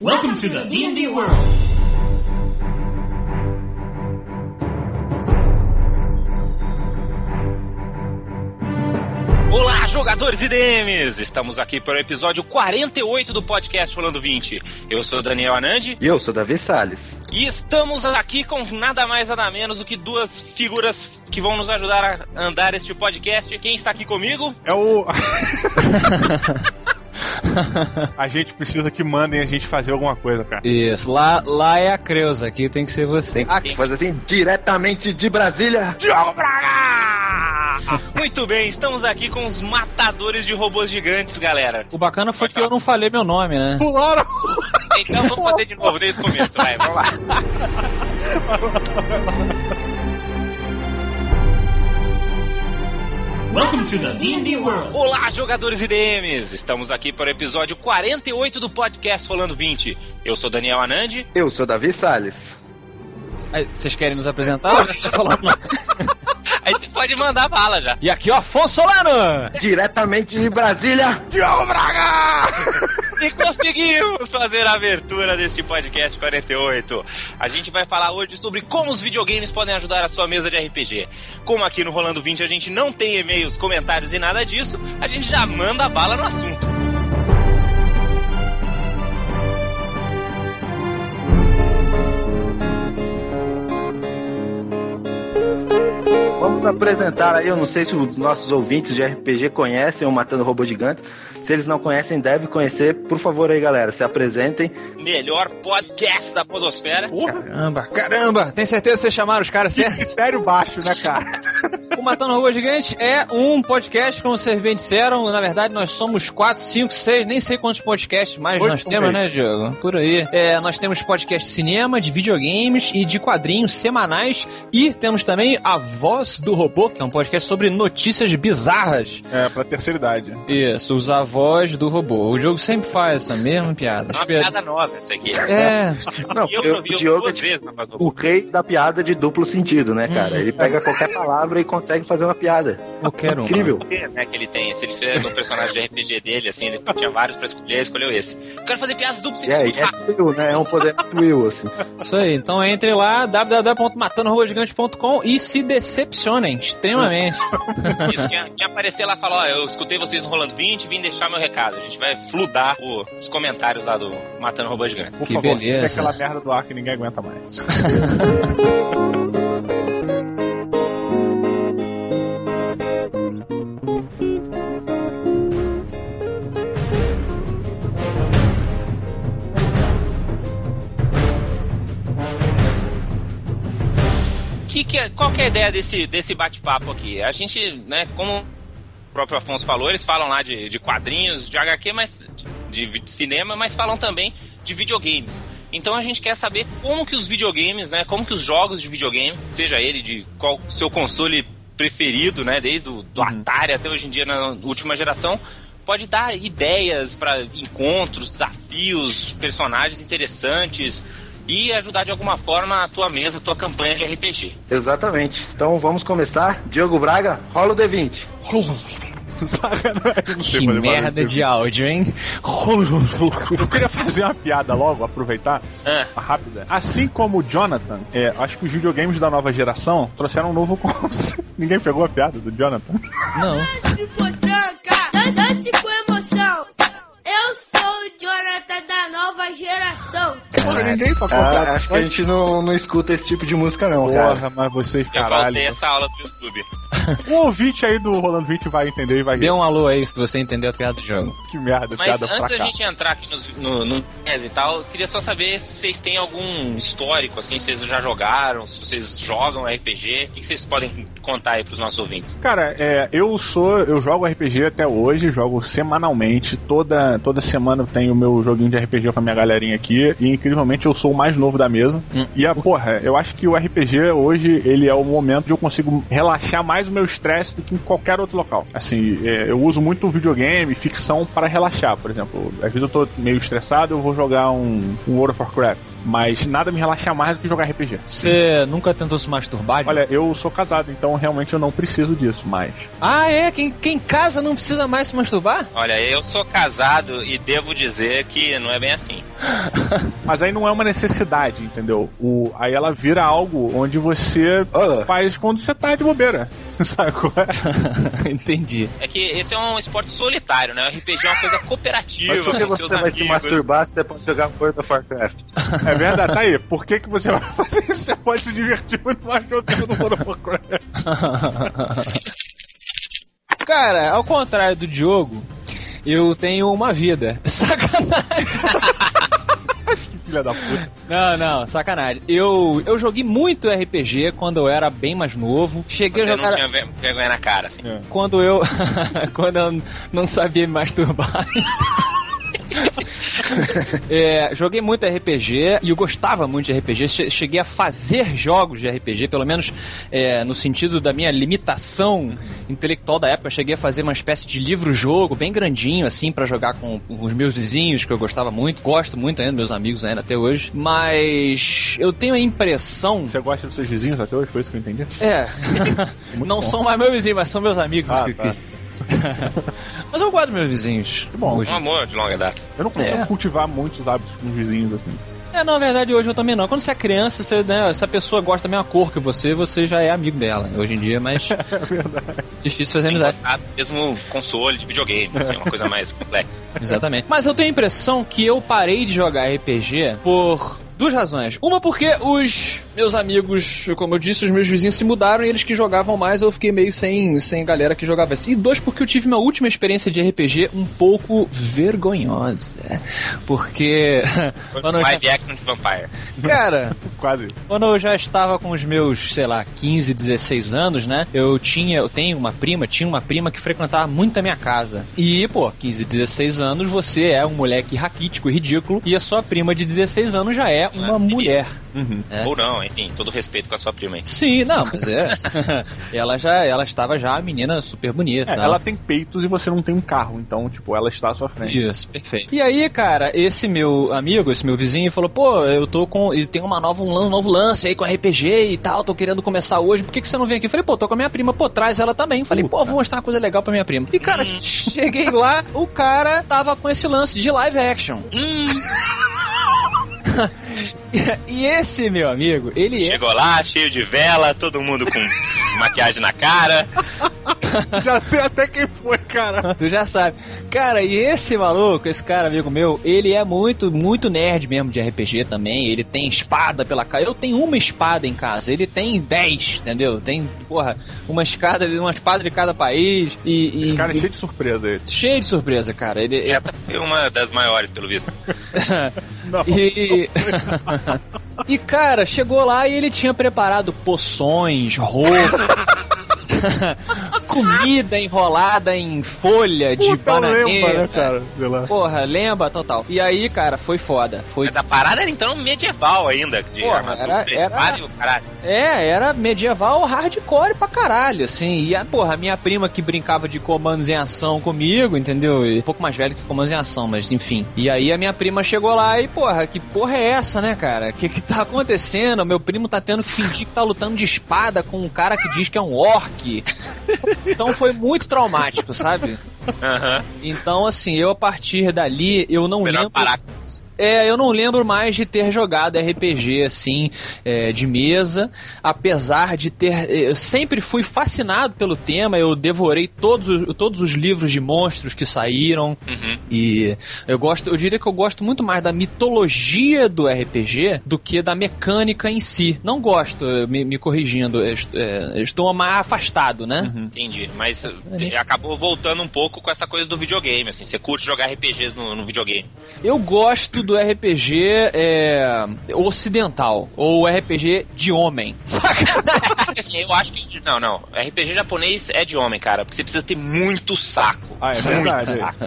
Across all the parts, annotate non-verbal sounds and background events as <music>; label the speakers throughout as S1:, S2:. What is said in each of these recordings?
S1: Welcome to the D&D world.
S2: Olá, jogadores e DMs! Estamos aqui para o episódio 48 do podcast Falando 20. Eu sou Daniel Anandi
S3: E eu sou Davi Salles.
S2: e estamos aqui com nada mais nada menos do que duas figuras que vão nos ajudar a andar este podcast. Quem está aqui comigo?
S4: É o. <laughs> <laughs> a gente precisa que mandem a gente fazer alguma coisa, cara.
S5: Isso, lá, lá é a Creuza, aqui tem que ser você.
S3: Tem que fazer assim, diretamente de Brasília.
S2: Diogo Braga! <laughs> Muito bem, estamos aqui com os matadores de robôs gigantes, galera.
S5: O bacana foi que eu não falei meu nome, né?
S4: Pularam!
S2: Então vamos fazer de novo desde o começo, vai, vamos lá. <laughs>
S1: Welcome to the D&D world.
S2: Olá, jogadores e DMs! Estamos aqui para o episódio 48 do podcast Rolando 20. Eu sou Daniel Anandi.
S3: Eu sou Davi Salles.
S5: Vocês querem nos apresentar ou já está falando? <laughs>
S2: Aí você pode mandar bala já.
S5: E aqui, ó, Afonso Solano!
S3: Diretamente de Brasília.
S4: Diogo Braga!
S2: E conseguimos fazer a abertura desse podcast 48. A gente vai falar hoje sobre como os videogames podem ajudar a sua mesa de RPG. Como aqui no Rolando 20 a gente não tem e-mails, comentários e nada disso, a gente já manda bala no assunto.
S3: Vamos apresentar aí, eu não sei se os nossos ouvintes de RPG conhecem o Matando Robô Gigante. Se eles não conhecem, devem conhecer. Por favor aí, galera, se apresentem.
S2: Melhor podcast da Podosfera.
S5: Caramba, caramba! Tem certeza que vocês chamaram os caras certos?
S4: Sério baixo, né, cara? <laughs>
S5: o Matando Robô Gigante é um podcast, como vocês bem disseram. Na verdade, nós somos 4, 5, 6, nem sei quantos podcasts mais
S4: Oito
S5: nós temos, né, Diogo? Por aí. É, nós temos podcast de cinema, de videogames e de quadrinhos semanais. E temos também A Voz do Robô, que é um podcast sobre notícias bizarras.
S4: É, pra terceira idade.
S5: Isso, os avós do robô. O jogo sempre faz essa mesma piada.
S2: É uma piada nova essa aqui.
S5: É, <laughs>
S3: Não,
S2: E eu
S3: eu- o Diogo é
S2: duas vezes na Voz do
S3: o
S2: Robô.
S3: rei da piada de duplo sentido, né, cara? Ele pega qualquer palavra e consegue fazer uma piada.
S5: qualquer um.
S3: Incrível.
S2: né, que ele tem. Se ele fez um personagem de RPG dele, assim, ele tinha vários pra escolher, ele escolheu esse. Eu quero fazer piadas duplas
S3: É, é. Will, né? É um poder Will, assim.
S5: Isso aí, então entre lá, www.matandorobogigante.com e se decepcionem extremamente.
S2: Isso, quem, quem aparecer lá fala, ó, eu escutei vocês no Rolando 20, vim deixar meu recado. A gente vai fludar o- os comentários lá do Matando Robôs Gigantes.
S4: Por
S5: Que
S4: favor,
S5: beleza.
S4: aquela merda do ar que ninguém aguenta mais. <laughs>
S2: Que que é- qual que é a ideia desse, desse bate-papo aqui? A gente, né, como o próprio Afonso falou, eles falam lá de, de quadrinhos, de HQ, mas de, de cinema, mas falam também de videogames. Então a gente quer saber como que os videogames, né, como que os jogos de videogame, seja ele de qual seu console preferido, né, desde o do Atari até hoje em dia na última geração, pode dar ideias para encontros, desafios, personagens interessantes e ajudar de alguma forma a tua mesa, a tua campanha de RPG.
S3: Exatamente. Então vamos começar. Diogo Braga, rola o D20.
S4: Sacanagem, não sei
S5: Que merda de áudio, hein?
S4: Eu queria fazer uma piada logo, aproveitar,
S2: Ah.
S4: rápida. Assim como o Jonathan, é, acho que os videogames da nova geração trouxeram um novo <laughs> conceito. Ninguém pegou a piada do Jonathan?
S5: Não.
S6: dance, dance com emoção. Eu sou o Jonathan da nova geração.
S4: Porra, ninguém só
S3: Ah, acho que a gente não, não escuta esse tipo de música, não, cara.
S4: Porra, mas vocês,
S2: Eu
S4: caralho.
S2: faltei essa aula do YouTube.
S4: O <laughs> ouvinte aí do Rolando 20 vai entender e vai rir.
S5: Dê um alô aí se você entendeu a piada do jogo.
S4: Que merda,
S2: Mas
S4: piada
S2: antes
S4: pra
S2: da gente entrar aqui nos, no, no e tal, eu queria só saber se vocês têm algum histórico, assim, se vocês já jogaram, se vocês jogam RPG, o que que vocês podem contar aí pros nossos ouvintes?
S4: Cara, é, eu sou, eu jogo RPG até hoje, jogo semanalmente, toda, toda semana eu tenho o meu joguinho de RPG com a minha galerinha aqui, e incrivelmente eu sou o mais novo da mesa.
S5: Hum.
S4: E a porra, eu acho que o RPG hoje, ele é o momento de eu consigo relaxar mais o meu estresse do que em qualquer outro local. Assim, é, eu uso muito videogame, ficção para relaxar, por exemplo. Às vezes eu tô meio estressado, eu vou jogar um, um World of Warcraft, mas nada me relaxa mais do que jogar RPG.
S5: Você nunca tentou se masturbar?
S4: Olha, eu sou casado, então realmente eu não preciso disso, mas
S5: Ah, é? Quem, quem casa não precisa mais se masturbar?
S2: Olha, eu sou casado e devo dizer que não é bem assim. <laughs>
S4: Mas aí não é uma necessidade, entendeu? O, aí ela vira algo onde você
S3: Olha.
S4: faz quando você tá de bobeira. <laughs> É? <laughs>
S5: Entendi.
S2: É que esse é um esporte solitário, né? O RPG é uma coisa cooperativa
S3: Mas por que
S2: com
S3: você vai se
S2: amigos.
S3: masturbar se você pode jogar World of Warcraft?
S4: É verdade, tá aí. Por que, que você vai fazer isso? Você pode se divertir muito mais jogando World of Warcraft.
S5: Cara, ao contrário do Diogo, eu tenho uma vida. <laughs> Sacanagem.
S4: Que filha da puta.
S5: Não, não, sacanagem. Eu, eu joguei muito RPG quando eu era bem mais novo. Cheguei
S2: Você
S5: a
S2: não
S5: jogar.
S2: tinha ver- vergonha na cara, assim.
S5: Quando eu. <laughs> quando eu não sabia me masturbar. <laughs> <laughs> É, joguei muito RPG e eu gostava muito de RPG. Che- Cheguei a fazer jogos de RPG, pelo menos é, no sentido da minha limitação intelectual da época. Cheguei a fazer uma espécie de livro-jogo bem grandinho, assim, pra jogar com, com os meus vizinhos, que eu gostava muito. Gosto muito ainda, meus amigos ainda até hoje. Mas eu tenho a impressão.
S4: Você gosta dos seus vizinhos até hoje? Foi isso que eu entendi?
S5: É. <laughs> Não
S4: bom.
S5: são mais meus vizinhos, mas são meus amigos.
S4: Ah,
S5: que-
S4: tá.
S5: que- <laughs> mas eu gosto dos meus vizinhos.
S4: Que bom.
S5: Hoje.
S2: Um amor de longa data.
S4: Eu não consigo
S5: É.
S4: cultivar muitos hábitos com os vizinhos assim.
S5: É, na verdade, hoje eu também não. Quando você é criança, você, né, se a pessoa gosta da mesma cor que você, você já é amigo dela. Hoje em dia <laughs> é mais difícil fazer amizade.
S2: mesmo console de videogame, assim, uma coisa mais complexa.
S5: Exatamente. Mas eu tenho a impressão que eu parei de jogar RPG por duas razões. Uma porque os meus amigos, como eu disse, os meus vizinhos se mudaram e eles que jogavam mais, eu fiquei meio sem, sem galera que jogava assim. E dois porque eu tive uma última experiência de RPG um pouco vergonhosa. Porque <laughs> quando eu já,
S2: Live action de Vampire.
S5: cara, <laughs>
S4: Quase isso.
S5: quando eu já estava com os meus, sei lá, 15, 16 anos, né? Eu tinha, eu tenho uma prima, tinha uma prima que frequentava muito a minha casa. E, pô, 15, 16 anos, você é um moleque raquítico e ridículo, e a sua prima de 16 anos já é uma
S2: Ah,
S5: mulher.
S4: Uhum.
S5: É.
S2: Ou não, enfim, todo respeito com a sua prima aí.
S5: Sim, não, mas é. <laughs> <laughs> ela já, ela estava já a menina super bonita.
S4: É, ela tem peitos e você não tem um carro, então, tipo, ela está à sua frente.
S5: Isso, perfeito. E aí, cara, esse meu amigo, esse meu vizinho, falou: pô, eu tô com. e Tem uma nova, um novo lance aí com RPG e tal, tô querendo começar hoje, por que, que você não vem aqui? Eu falei, pô, tô com a minha prima, pô, traz ela também. Falei, pô, vou mostrar uma coisa legal pra minha prima. E, cara, <laughs> cheguei lá, o cara tava com esse lance de live action. 哈。<laughs> <laughs> e esse meu amigo, ele é.
S2: Chegou lá, cheio de vela, todo mundo com <laughs> maquiagem na cara. <laughs>
S4: Já sei até quem foi, cara.
S5: Tu já sabe. Cara, e esse maluco, esse cara amigo meu, ele é muito, muito nerd mesmo de RPG também. Ele tem espada pela casa. Eu tenho uma espada em casa. Ele tem 10, entendeu? Tem, porra, uma espada, uma espada de cada país. E,
S4: Esse
S5: e-
S4: cara é cheio de surpresa aí.
S5: cheio de surpresa, cara. Ele,
S2: Essa foi uma das maiores, pelo visto.
S4: Não.
S5: E... e cara, chegou lá e ele tinha preparado poções, roupa, <laughs> comida enrolada em folha de
S4: Puta
S5: bananeira.
S4: lembra, né, cara? Sei lá.
S5: Porra, lembra, total. E aí, cara, foi foda. Foi
S2: Mas a parada era então medieval ainda, de
S5: Porra,
S2: armadura,
S5: era- era-
S2: e o caralho.
S5: É, era medieval hardcore pra caralho, assim. E a, porra, a minha prima que brincava de comandos em ação comigo, entendeu? E um pouco mais velha que comandos em ação, mas enfim. E aí a minha prima chegou lá e, porra, que porra é essa, né, cara? O que que tá acontecendo? Meu primo tá tendo que fingir que tá lutando de espada com um cara que diz que é um orc. Então foi muito traumático, sabe?
S2: Aham.
S5: Então, assim, eu a partir dali, eu não
S2: Melhor
S5: lembro.
S2: parar.
S5: É, eu não lembro mais de ter jogado RPG assim, é, de mesa, apesar de ter. Eu sempre fui fascinado pelo tema, eu devorei todos, os- todos os livros de monstros que saíram.
S2: Uhum.
S5: E eu gosto, eu diria que eu gosto muito mais da mitologia do RPG do que da mecânica em si. Não gosto, me, me corrigindo, é, estou mais afastado, né?
S2: Entendi, mas
S5: Exatamente.
S2: eh, acabou voltando um pouco com essa coisa do videogame, assim. Você curte jogar RPGs no, no videogame.
S5: Eu gosto do RPG é, ocidental, ou RPG de homem. <laughs> Sacanagem.
S2: Eu acho que. Não, não. RPG japonês é de homem, cara, porque você precisa ter muito saco.
S4: Ah, é verdade.
S2: Muito saco.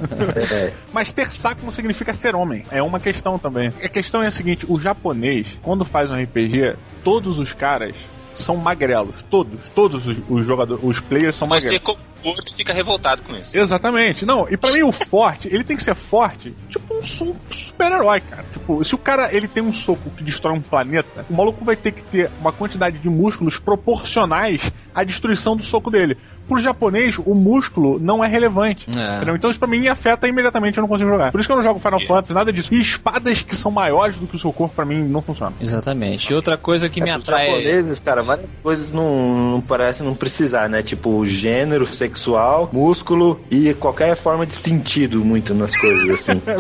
S3: É,
S4: Mas ter saco não significa ser homem. É uma questão também. A questão é a seguinte: o japonês, quando faz um RPG, todos os caras são magrelos. Todos. Todos os, os jogadores, os players são
S2: Você,
S4: magrelos.
S2: como gordo, fica revoltado com isso.
S4: Exatamente. Não, e pra mim o forte, ele tem que ser forte, tipo um, su- super-herói, cara. Tipo, se o cara ele tem um soco que destrói um planeta, o maluco vai ter que ter uma quantidade de músculos proporcionais à destruição do soco dele. Pro japonês, o músculo não é relevante.
S5: É.
S4: Então isso pra mim me afeta imediatamente, eu não consigo jogar. Por isso que eu não jogo Final Fantasy, nada disso. E espadas que são maiores do que o seu corpo, pra mim, não funcionam.
S5: Exatamente. E outra coisa que me
S3: É, pros
S5: atrai.
S3: japoneses, cara, várias coisas não, não parecem não precisar, né? Tipo, gênero, sexual, músculo e qualquer forma de sentido muito nas coisas, assim. <laughs>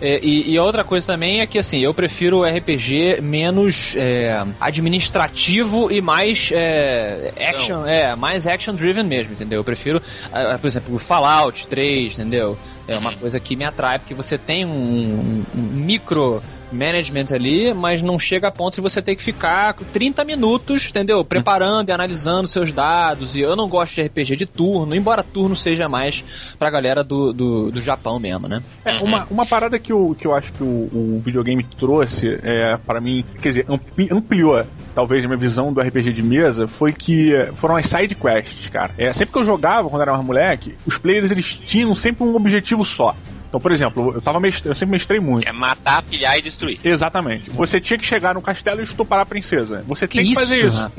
S5: É, e, e a outra coisa também é que assim, eu prefiro o RPG menos é, administrativo e mais é, action, é, mais action driven mesmo, entendeu? Eu prefiro, ah, por exemplo, o Fallout 3, entendeu? É uma coisa que me atrai, porque você tem um, um- um micro management ali, mas não chega a ponto de você ter que ficar 30 minutos, entendeu? Preparando e analisando seus dados. E eu não gosto de RPG de turno, embora turno seja mais pra galera do, do, do Japão mesmo, né?
S4: É, uma, uma parada que eu, que eu acho que o, o videogame trouxe é, para mim, quer dizer, ampli- ampliou talvez a minha visão do RPG de mesa, foi que foram as side quests, cara. É, sempre que eu jogava, quando era mais moleque, os players eles tinham sempre um objetivo só. Então, por exemplo, eu, tava mestre- eu sempre mestrei muito.
S2: É matar, pilhar e destruir.
S4: Exatamente. Você tinha que chegar no castelo e estuprar a princesa. Você
S5: Que
S4: tem que
S5: isso?
S4: fazer isso.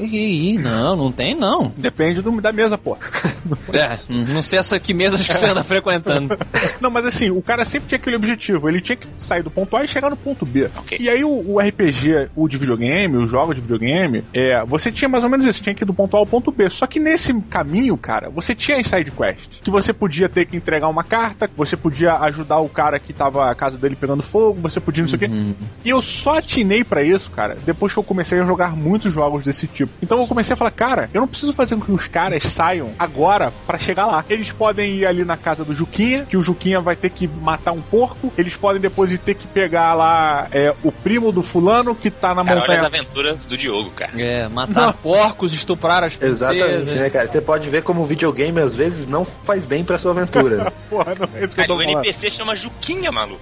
S5: Não, não tem não.
S4: Depende do- da mesa, pô. <laughs>
S5: É, não sei essa que mesas que você anda frequentando. <laughs>
S4: Não, mas assim, o cara sempre tinha aquele objetivo. Ele tinha que sair do ponto A e chegar no ponto B.
S2: Ok.
S4: E aí o, o RPG, o de videogame, os jogos de videogame, é, você tinha mais ou menos isso. Tinha que ir do ponto A ao ponto B. Só que nesse caminho, cara, você tinha as side quests. Que você podia ter que entregar uma carta, você podia ajudar o cara que tava a casa dele pegando fogo, você podia não sei o quê. E eu só atinei pra isso, cara, depois que eu comecei a jogar muitos jogos desse tipo. Então eu comecei a falar, cara, eu não preciso fazer com que os caras saiam agora pra chegar lá. Eles podem ir ali na casa do Juquinha, que o Juquinha vai ter que matar um porco. Eles podem depois ir ter que pegar lá é, o primo do fulano que tá na
S2: Cara, olha as
S4: montanha.
S2: aventuras do Diogo, cara.
S5: É, matar porcos, estuprar as
S3: Exatamente,
S5: princesas.
S3: né, cara? Você pode ver como o videogame às vezes não faz bem pra sua aventura. <laughs>
S4: Porra, não é isso que
S2: Cara,
S4: eu tô falando.
S2: NPC chama Juquinha, maluco.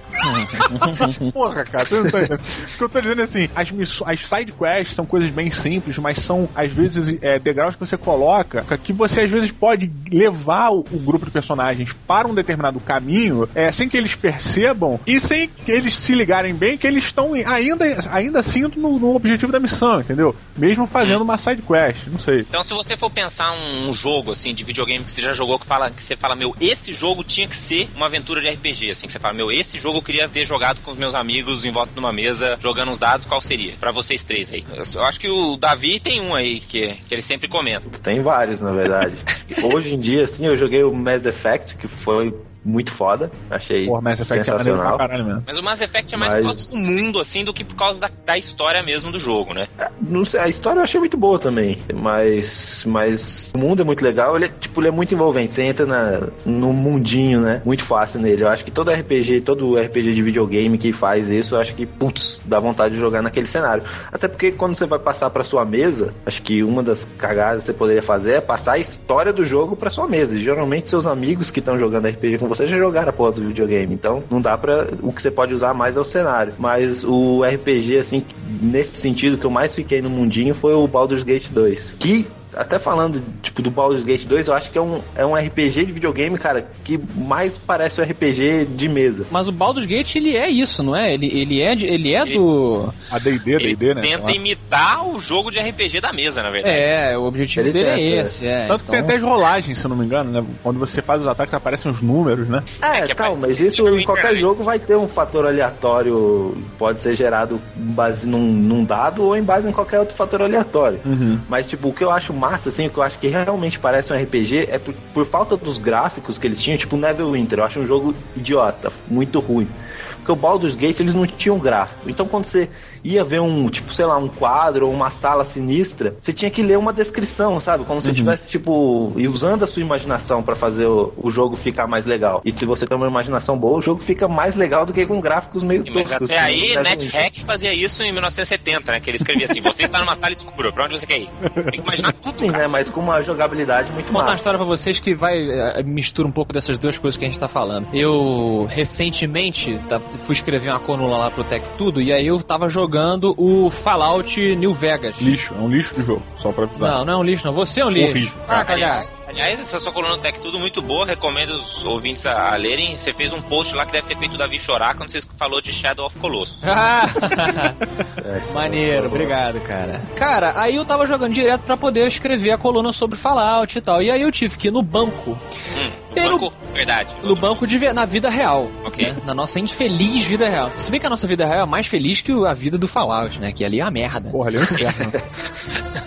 S2: <laughs>
S4: Porra, cara, você não tá entendendo. O que eu tô dizendo é assim, as, miss- as side quests são coisas bem simples, mas são, às vezes, é, degraus que você coloca que você, às vezes, pode levar o, o grupo de personagens para um determinado caminho, é, sem que eles percebam e sem que eles se ligarem bem que eles estão ainda, ainda assim no, no objetivo da missão, entendeu? Mesmo fazendo uma side quest, não sei.
S2: Então, se você for pensar um, um jogo assim de videogame que você já jogou, que fala que você fala, meu, esse jogo tinha que ser uma aventura de RPG, assim, que você fala, meu, esse jogo eu queria ter jogado com os meus amigos em volta de uma mesa, jogando uns dados, qual seria? Pra vocês três aí. Eu, eu acho que o Davi tem um aí que, que ele sempre comenta.
S3: Tem vários, na verdade. <laughs> Hoje em dia, assim, eu joguei o Mass Effect, que foi muito foda. Achei
S4: Porra, Mass Effect é maneiro pra
S3: sensacional.
S4: caralho mesmo.
S2: Mas o Mass Effect é mais
S3: Mas-
S2: por causa do mundo, assim, do que por causa da, da história mesmo do jogo, né?
S3: Não sei, a história eu achei muito boa também, mas, mas o mundo é muito legal, ele é, tipo, ele é muito envolvente, você entra na, no mundinho, né, muito fácil nele, eu acho que todo RPG, todo RPG de videogame que faz isso, eu acho que, putz, dá vontade de jogar naquele cenário, até porque quando você vai passar pra sua mesa, acho que uma das cagadas que você poderia fazer é passar a história do jogo pra sua mesa, e geralmente seus amigos que estão jogando RPG com você já jogaram a porra do videogame, então não dá pra, o que você pode usar mais é o cenário, mas o RPG, assim, nesse sentido que eu mais fiquei no mundinho foi o Baldur's Gate 2. Que, até falando, tipo, do Baldur's Gate 2, eu acho que é um, é um RPG de videogame, cara, que mais parece um RPG de mesa.
S5: Mas o Baldur's Gate, ele é isso, não é? Ele, ele é, de- ele é do...
S4: A D&D,
S2: Ele
S4: D&D, né?
S2: tenta imitar o jogo de RPG da mesa, na verdade.
S5: É, o objetivo
S3: Ele
S5: dele
S3: tenta,
S5: é
S3: é.
S5: esse, é.
S4: Tanto que tem
S5: então-
S4: até as rolagens, se eu não me engano, né? Quando você faz os ataques, aparecem os números, né?
S3: É,
S2: é
S3: tal, mas isso em qualquer
S2: Internet.
S3: jogo vai ter um fator aleatório, pode ser gerado em base num, num dado ou em base em qualquer outro fator aleatório. Mas, tipo, o que eu acho massa, assim, que eu acho que realmente parece um RPG é por, por falta dos gráficos que eles tinham, tipo Neverwinter. Eu acho um jogo idiota, muito ruim. Porque o Baldur's Gate eles não tinham gráfico. Então quando você ia ver um, tipo, sei lá, um quadro ou uma sala sinistra, você tinha que ler uma descrição, sabe? Como se tivesse, tipo, e usando a sua imaginação pra fazer o, o jogo ficar mais legal. E se você tem uma imaginação boa, o jogo fica mais legal do que com gráficos meio
S2: Sim, Mas
S3: toscos.
S2: até
S3: assim,
S2: aí,
S3: Neverwinter.
S2: NetHack fazia isso em 1970, né? Que ele escrevia assim: você está numa sala escura, pra onde você quer ir? Você tem que imaginar tudo,
S3: Sim,
S2: cara.
S3: né? Mas com uma jogabilidade muito
S5: Vou contar uma história pra vocês que vai eh, mistura um pouco dessas duas coisas que a gente tá falando. Eu recentemente, tá- fui escrever uma coluna lá pro Tech Tudo, e aí eu tava jogando o Fallout New Vegas.
S4: Lixo, é um lixo de jogo, só pra avisar.
S5: Não, não é um lixo, não. Você é um lixo.
S4: Horrível.
S5: Ah.
S2: Aliás, aliás, essa sua coluna no Tech Tudo muito boa, recomendo os ouvintes a, a lerem. Você fez um post lá que deve ter feito o Davi chorar quando você falou de Shadow of Colossus. <laughs>
S5: Ah, <laughs>
S3: É,
S5: maneiro,
S3: é-
S5: obrigado, cara. Cara, aí eu tava jogando direto pra poder escrever a coluna sobre Fallout e tal. E aí eu tive que ir no banco.
S2: Hum, no banco, verdade.
S5: No banco de, na vida real.
S2: Ok.
S5: né? Na nossa infeliz vida real. Se bem que a nossa vida real é mais feliz que a vida do Fallout, né? Que ali é a merda.
S4: Porra, ali é um inferno. <laughs>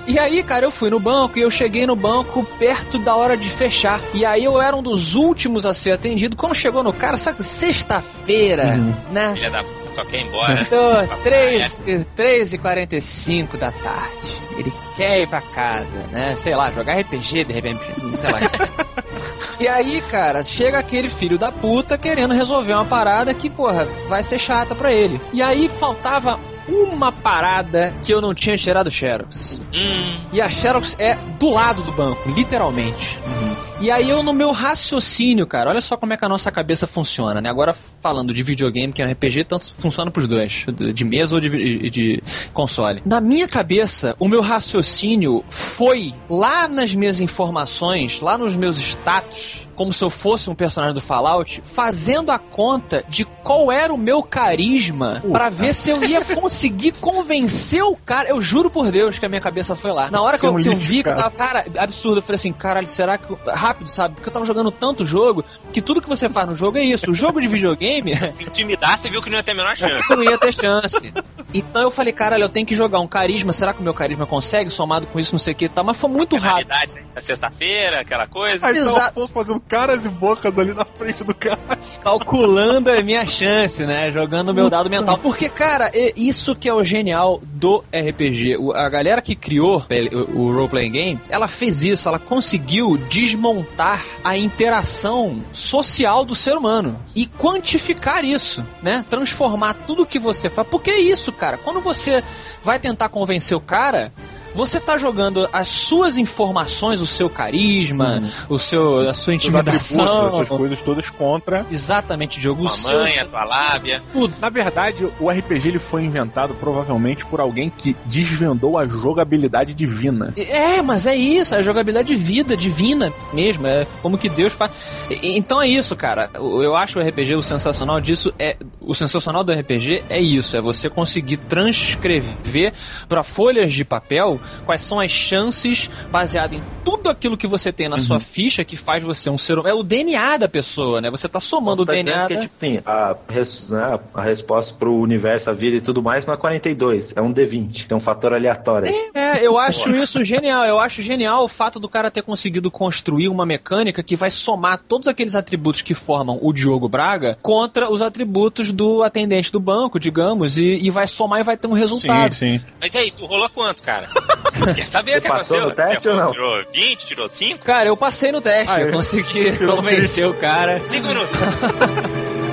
S5: E aí, cara, eu fui no banco e eu cheguei no banco perto da hora de fechar. E aí eu era um dos últimos a ser atendido. Quando chegou no cara, sabe, sexta-feira, né?
S2: Filha da só quer ir embora. <laughs>
S5: Tô, 3, 3 e 45 da tarde. Ele quer ir pra casa, né? Sei lá, jogar RPG de repente, sei lá. <laughs> E aí, cara, chega aquele filho da puta querendo resolver uma parada que, porra, vai ser chata pra ele. E aí faltava uma parada que eu não tinha tirado o Xerox.
S2: Hum,
S5: E a Xerox é do lado do banco, literalmente. E aí eu no meu raciocínio, cara, olha só como é que a nossa cabeça funciona, né? Agora falando de videogame, que é um RPG, tanto funciona pros dois, de mesa ou de, de console. Na minha cabeça, o meu raciocínio foi lá nas minhas informações, lá nos meus status, como se eu fosse um personagem do Fallout, fazendo a conta de qual era o meu carisma pra ver se eu ia conseguir convencer o cara. Eu juro por Deus que a minha cabeça foi lá. Na hora que
S4: é
S5: eu,
S4: um
S5: que eu vi que eu
S4: cara.
S5: tava, cara, absurdo, eu falei assim, caralho, será que. eu- Rápido, sabe? Porque eu tava jogando tanto jogo que tudo que você faz no jogo é isso. O jogo de videogame. <laughs>
S2: intimidar, você viu que não ia ter a menor <laughs> chance.
S5: não ia ter chance. Então eu falei, caralho, eu tenho que jogar um carisma. Será que o meu carisma consegue? Somado com isso, não sei o que e tal. Mas foi muito rápido.
S2: Realidade da sexta-feira, aquela coisa.
S4: Aí tá o
S5: Exato.
S4: Afonso fazendo caras e bocas ali na frente do cara.
S5: calculando a minha chance, né? Jogando o meu dado mental. Porque, cara, é isso que é o genial do RPG. A galera que criou o role-playing game, ela fez isso, ela conseguiu desmontar a interação social do ser humano e quantificar isso, né? Transformar tudo que você faz. Porque é isso, cara. Quando você vai tentar convencer o cara. Você tá jogando as suas informações, o seu carisma, o seu, a sua intimidação,
S4: essas coisas todas contra.
S5: Exatamente, Diogo. O
S2: Tua
S5: seu,
S2: mãe, a tua lábia.
S4: Tudo. Na verdade, o RPG ele foi inventado provavelmente por alguém que desvendou a jogabilidade divina.
S5: É, mas é isso, é a jogabilidade de vida, divina mesmo, é como que Deus faz. Então é isso, cara. Eu acho o RPG, o sensacional disso é. O sensacional do RPG é isso, é você conseguir transcrever para folhas de papel quais são as chances baseado em tudo aquilo que você tem na sua ficha que faz você um ser humano. É o DNA da pessoa, né? Você tá somando
S3: Você
S5: o
S3: tá
S5: DNA.
S3: que,
S5: da-
S3: tipo assim, a, res- né, a resposta pro universo, a vida e tudo mais não é 42, é um D20. Tem um fator aleatório. aí.
S5: É, eu <laughs> acho isso genial. Eu acho genial o fato do cara ter conseguido construir uma mecânica que vai somar todos aqueles atributos que formam o Diogo Braga contra os atributos do atendente do banco, digamos, e, e vai somar e vai ter um resultado.
S4: sim.
S2: Mas e aí, tu rolou quanto, cara? <laughs> Quer saber o que
S3: passou
S2: aconteceu?
S3: no teste
S2: Você
S3: ou não?
S2: Tirou 20, tirou 5?
S5: Cara, eu passei no teste,
S4: Ah,
S5: eu
S4: eu-
S5: consegui convencer o cara.
S2: 5 <laughs>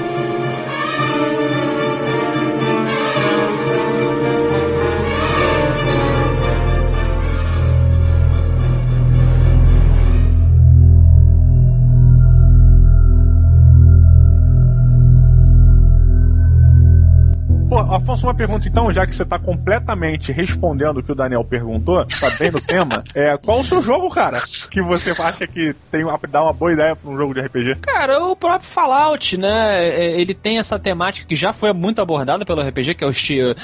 S4: Afonso, uma pergunta então, já que você tá completamente respondendo o que o Daniel perguntou, tá bem no tema. <laughs> É, qual o seu jogo, cara? Que você acha que tem uma, dá uma boa ideia pra um jogo de RPG?
S5: Cara, o próprio Fallout, né? é, Ele tem essa temática que já foi muito abordada pelo RPG, que é o sti-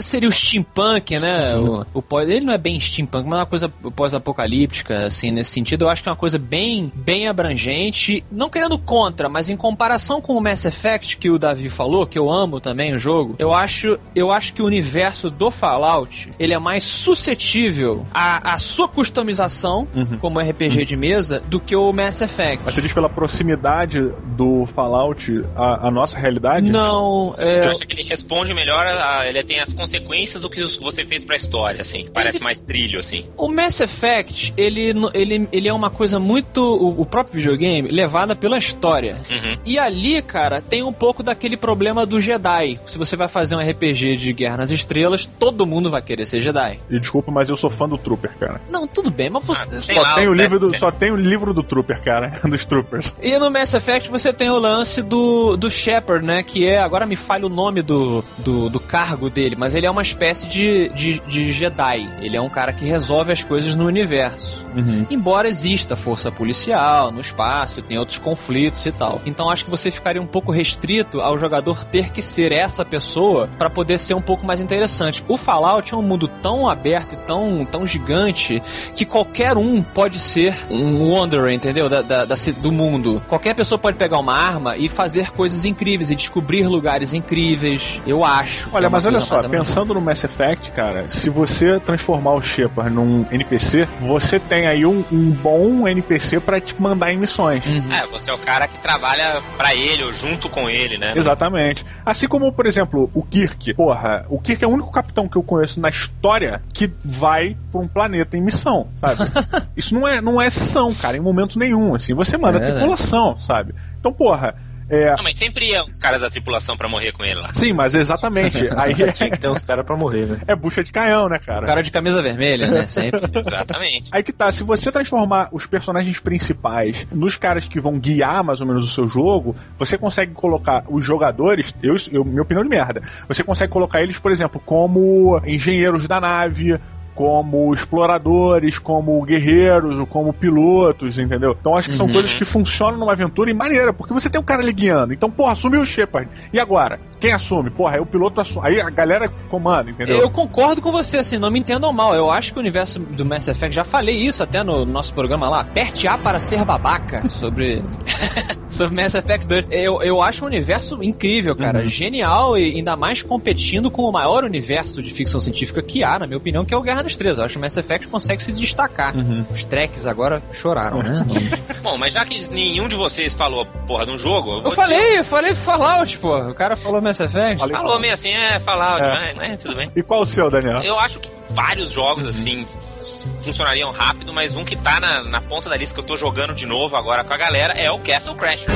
S5: seria o steampunk, né? O, o pós- ele não é bem steampunk, mas é uma coisa pós-apocalíptica, assim, nesse sentido. Eu acho que é uma coisa bem, bem abrangente. Não querendo contra, mas em comparação com o Mass Effect que o Davi falou, que eu amo também o jogo, eu acho, eu acho que o universo do Fallout ele é mais suscetível à, à sua customização como RPG de mesa do que o Mass Effect.
S4: Mas você diz pela proximidade do Fallout à, à nossa realidade?
S5: Não,
S2: Você
S5: é,
S2: acha que ele responde melhor, a- ele tem as consequências do que você fez pra história, assim. Parece mais trilho, assim.
S5: o Mass Effect, ele, ele, ele é uma coisa muito, o, o próprio videogame, levada pela história.
S2: Uhum.
S5: E ali, cara, tem um pouco daquele problema do Jedi. Se você vai fazer um RPG de Guerra nas Estrelas, todo mundo vai querer ser Jedi.
S4: E desculpa, mas eu sou fã do Trooper, cara.
S5: Não, tudo bem, mas você.
S2: Ah, Tem
S4: Só
S2: lá
S4: tem,
S2: o
S4: livro do, só tem o livro do Trooper, cara. <laughs> Dos Troopers.
S5: E no Mass Effect você tem o lance do, do Shepard, né? Que é. Agora me falha o nome do, do, do cargo dele, mas ele é uma espécie de, de, de Jedi. Ele é um cara que resolve as coisas no universo.
S4: Uhum.
S5: Embora exista força policial no espaço, tem outros conflitos e tal. Então acho que você ficaria um pouco restrito ao jogador ter que ser essa pessoa para poder ser um pouco mais interessante. O Fallout é um mundo tão aberto e tão, tão gigante que qualquer um pode ser um Wanderer, entendeu? Da, da- da do mundo. Qualquer pessoa pode pegar uma arma e fazer coisas incríveis e descobrir lugares incríveis. Eu acho. que é
S4: Olha,
S5: uma
S4: mas olha só, pensando no Mass Effect, cara, se você transformar o Shepard num NPC, você tem aí um, um bom NPC pra te mandar em missões.
S5: Uhum.
S2: É, você é o cara que trabalha pra ele ou junto com ele, né?
S4: Exatamente. Assim como, por exemplo, o Kirk. Porra, o Kirk é o único capitão que eu conheço na história que vai pra um planeta em missão, sabe? <laughs> Isso não é, não é são, cara, em momento nenhum. Assim, você manda
S5: É, né?
S4: tripulação, sabe? Então, porra, é.
S2: Não, mas sempre iam os caras da tripulação pra morrer com ele lá.
S4: Sim, mas exatamente. <laughs> Aí
S3: Tinha
S4: é,
S3: que ter uns caras pra morrer, né?
S4: é bucha de canhão, né,
S5: O
S4: cara?
S5: cara de camisa vermelha, né? Sempre. <laughs>
S2: Exatamente.
S4: Aí que tá, se você transformar os personagens principais nos caras que vão guiar mais ou menos o seu jogo, você consegue colocar os jogadores, eu, eu minha opinião de merda, você consegue colocar eles, por exemplo, como engenheiros da nave, como exploradores, como guerreiros, ou como pilotos, entendeu? Então acho que são
S5: Uhum.
S4: coisas que funcionam numa aventura e maneira, porque você tem um cara ali guiando. Então, porra, assumiu o Shepard. E agora? Quem assume? Porra, aí o piloto assume. Aí a galera comanda, entendeu?
S5: Eu concordo com você, assim, não me entendam mal. Eu acho que o universo do Mass Effect, já falei isso até no nosso programa lá, aperte A para ser babaca, <laughs> sobre, <laughs> sobre Mass Effect 2. Eu, eu acho um universo incrível, cara, genial e ainda mais competindo com o maior universo de ficção científica que há, na minha opinião, que é o Guerra nas Estrelas. Eu acho que o Mass Effect consegue se destacar.
S4: Uhum.
S5: Os tracks agora choraram, né? <laughs>
S2: Bom, mas já que nenhum de vocês falou porra de um jogo, eu,
S5: eu falei, eu falei Fallout, pô. O cara falou Mass Effect.
S4: Falei.
S2: Falou meio assim, é, falar,
S4: É.
S2: né? Tudo bem.
S4: E qual o seu, Daniel?
S2: Eu acho que vários jogos, assim, f- funcionariam rápido, mas um que tá na, na ponta da lista que eu tô jogando de novo agora com a galera é o Castle Crasher.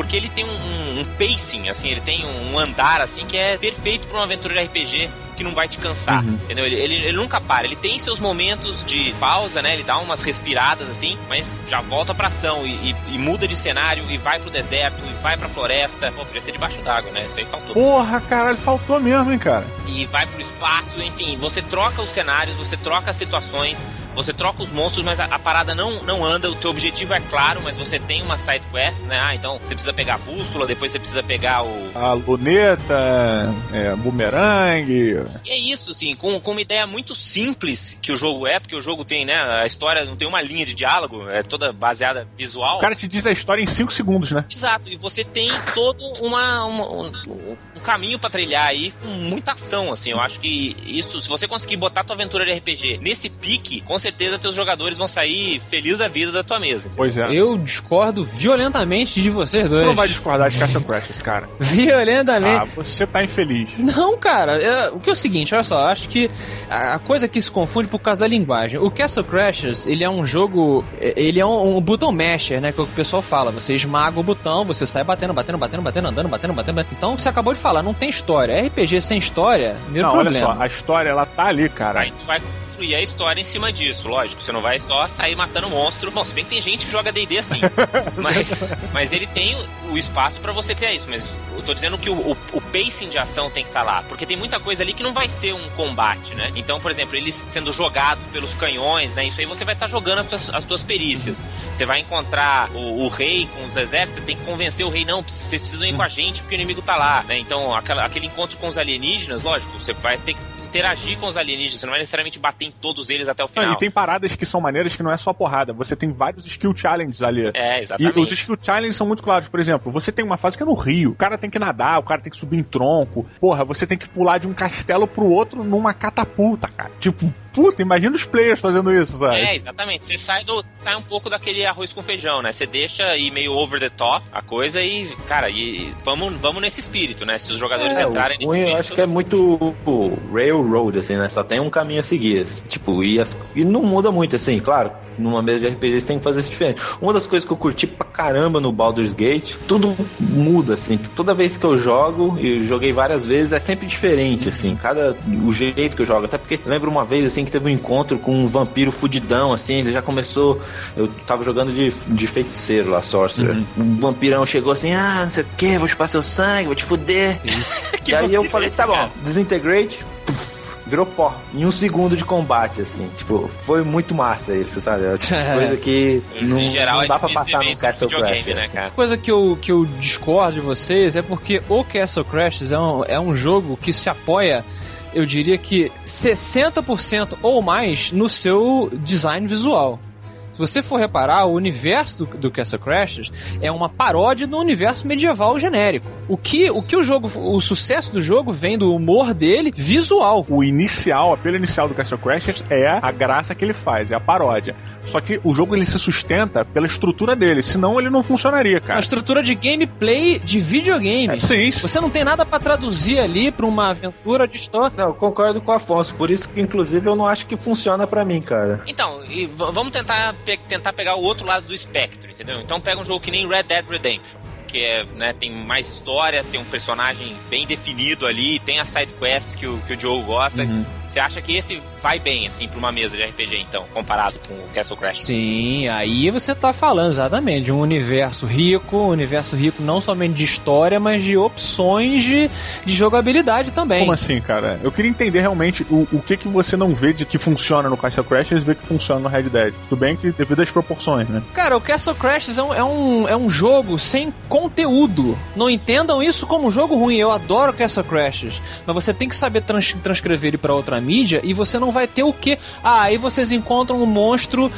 S2: Porque ele tem um, um- um pacing, assim, ele tem um, um andar assim que é perfeito para uma aventura de RPG que não vai te cansar.
S4: Uhum.
S2: Entendeu? Ele, ele, ele nunca para, ele tem seus momentos de pausa, né? Ele dá umas respiradas assim, mas já volta pra ação e, e- e muda de cenário e vai pro deserto e vai pra floresta. Pô, podia ter debaixo d'água, né? Isso aí faltou
S4: Porra, caralho, faltou mesmo, hein, cara.
S2: e vai pro espaço, enfim, você troca os cenários, você troca as situações, você troca os monstros, mas a, a parada não, não anda, o teu objetivo é claro, mas você tem uma side quest, né? Ah, então você precisa pegar a bússola, depois você precisa pegar o.
S4: A luneta, é, bumerangue.
S2: E é isso, assim, com, com uma ideia muito simples que o jogo é, porque o jogo tem, né? A história não tem uma linha de diálogo, é toda baseada visual.
S4: O cara te diz a história em 5 segundos, né?
S2: Exato, e você tem todo uma, uma- um, um caminho pra trilhar aí com muita ação, assim. Eu acho que isso, se você conseguir botar tua aventura de RPG nesse pique, com certeza teus jogadores vão sair felizes da vida da tua mesa. entendeu?
S4: Pois é.
S5: Eu discordo violentamente de vocês
S4: Tu
S5: dois.
S4: não vai discordar de Castle Crashers, cara. <laughs>
S5: Violentamente.
S4: Ah, você tá infeliz.
S5: Não, cara, é- o que é o seguinte, olha só, acho que a a coisa que se confunde por causa da linguagem. O Castle Crashers, ele é um jogo, é- ele é um, um button masher, né, que é o que o pessoal fala. Você esmaga o botão, você sai batendo, batendo, batendo, batendo, andando, batendo, batendo. batendo. Então, você acabou de falar, não tem história. RPG sem história, meu
S4: não,
S5: problema.
S4: olha só, a história ela tá ali, cara.
S2: Aí tu vai construir a história em cima disso, lógico. Você não vai só sair matando monstro. Bom, se bem que tem gente que joga D&D assim. <laughs> mas, mas ele tem o, espaço pra você criar isso. Mas eu tô dizendo que o, o, o pacing de ação tem que estar lá. Porque tem muita coisa ali que não vai ser um combate, né? Então, por exemplo, eles sendo jogados pelos canhões, né? Isso aí você vai estar jogando as tuas, as tuas perícias. Você vai encontrar o, o rei com os exércitos, você tem que convencer o rei, não, vocês precisam ir com a gente porque o inimigo tá lá, né? Então, aquela, aquele encontro com os alienígenas, lógico, você vai ter que interagir com os alienígenas, você não vai necessariamente bater em todos eles até o final.
S4: e tem paradas que são maneiras que não é só porrada. Você tem vários skill challenges ali.
S2: É,
S4: E
S2: exatamente.
S4: os skill challenges são muito claros. Por exemplo, você tem uma fase que é no rio. O cara tem que nadar, o cara tem que subir em tronco. Porra, você tem que pular de um castelo pro outro numa catapulta, cara. Tipo, Puta, imagina os players fazendo isso, sabe?
S2: É, exatamente. Você sai, do, sai um pouco daquele arroz com feijão, né? Você deixa ir meio over the top a coisa e, cara, e vamos, vamos nesse espírito, né? Se os jogadores
S3: É,
S2: entrarem nesse
S3: ruim, eu
S2: espírito.
S3: acho que é muito tipo, railroad, assim, né? Só tem um caminho a seguir. Tipo, e, as- e não muda muito, assim, claro. Numa mesa de RPG você tem que fazer isso diferente. Uma das coisas que eu curti pra caramba no Baldur's Gate, tudo muda, assim. Toda vez que eu jogo, e joguei várias vezes, é sempre diferente, assim. Cada. O jeito que eu jogo. Até porque lembro uma vez, assim, que teve um encontro com um vampiro fudidão, assim. Ele já começou. Eu tava jogando de, de feiticeiro lá, Sorcerer. Um vampirão chegou assim: ah, não sei o que, vou chupar seu sangue, vou te fuder. <laughs> E aí eu falei:
S2: é
S3: tá bom, desintegrate. puf, Virou pó. Em um segundo de combate, assim. Tipo, foi muito massa isso, sabe? É <laughs> Coisa que não,
S2: em geral,
S3: não
S2: é
S3: dá pra
S2: difícil
S3: passar no Castle Crash.
S2: né,
S3: assim.
S2: cara?
S5: coisa que eu, que eu discordo de vocês é porque o Castle Crashers é um, é um jogo que se apoia, eu diria que 60% ou mais no seu design visual. Se você for reparar, o universo do, do Castle Crashers é uma paródia do universo medieval genérico. O que o, que o jogo, o sucesso do jogo vem do humor dele visual.
S4: O inicial, a apelo inicial do Castle Crashers é a graça que ele faz, é a paródia. Só que o jogo ele se sustenta pela estrutura dele, senão ele não funcionaria,
S5: Uma
S4: cara.
S5: estrutura de gameplay de videogame.
S4: É, sim, sim.
S5: Você não tem nada pra traduzir ali pra uma aventura de história.
S3: Não, eu concordo com o Afonso, por isso que inclusive eu não acho que funciona pra mim, cara.
S2: Então, e vamos tentar, pe- tentar pegar o outro lado do espectro, entendeu? Então pega um jogo que nem Red Dead Redemption, que é, né, tem mais história, tem um personagem bem definido ali, tem a side quest que o, que o Joe gosta.
S4: Uhum.
S2: Você acha que esse vai bem, assim, pra uma mesa de RPG, então, comparado com o Castle Crash?
S5: Sim, aí você tá falando exatamente de um universo rico, um universo rico não somente de história, mas de opções de, de jogabilidade também.
S4: Como assim, cara? Eu queria entender realmente o, o que que você não vê de que funciona no Castle Crashers e vê que funciona no Red Dead. Tudo bem que devido às proporções, né?
S5: Cara, o Castle Crashers é um, é, um, é um jogo sem conteúdo. Não entendam isso como um jogo ruim. Eu adoro Castle Crashers. Mas você tem que saber trans- transcrever ele pra outra mídia e você não vai ter o quê? Ah, aí vocês encontram um monstro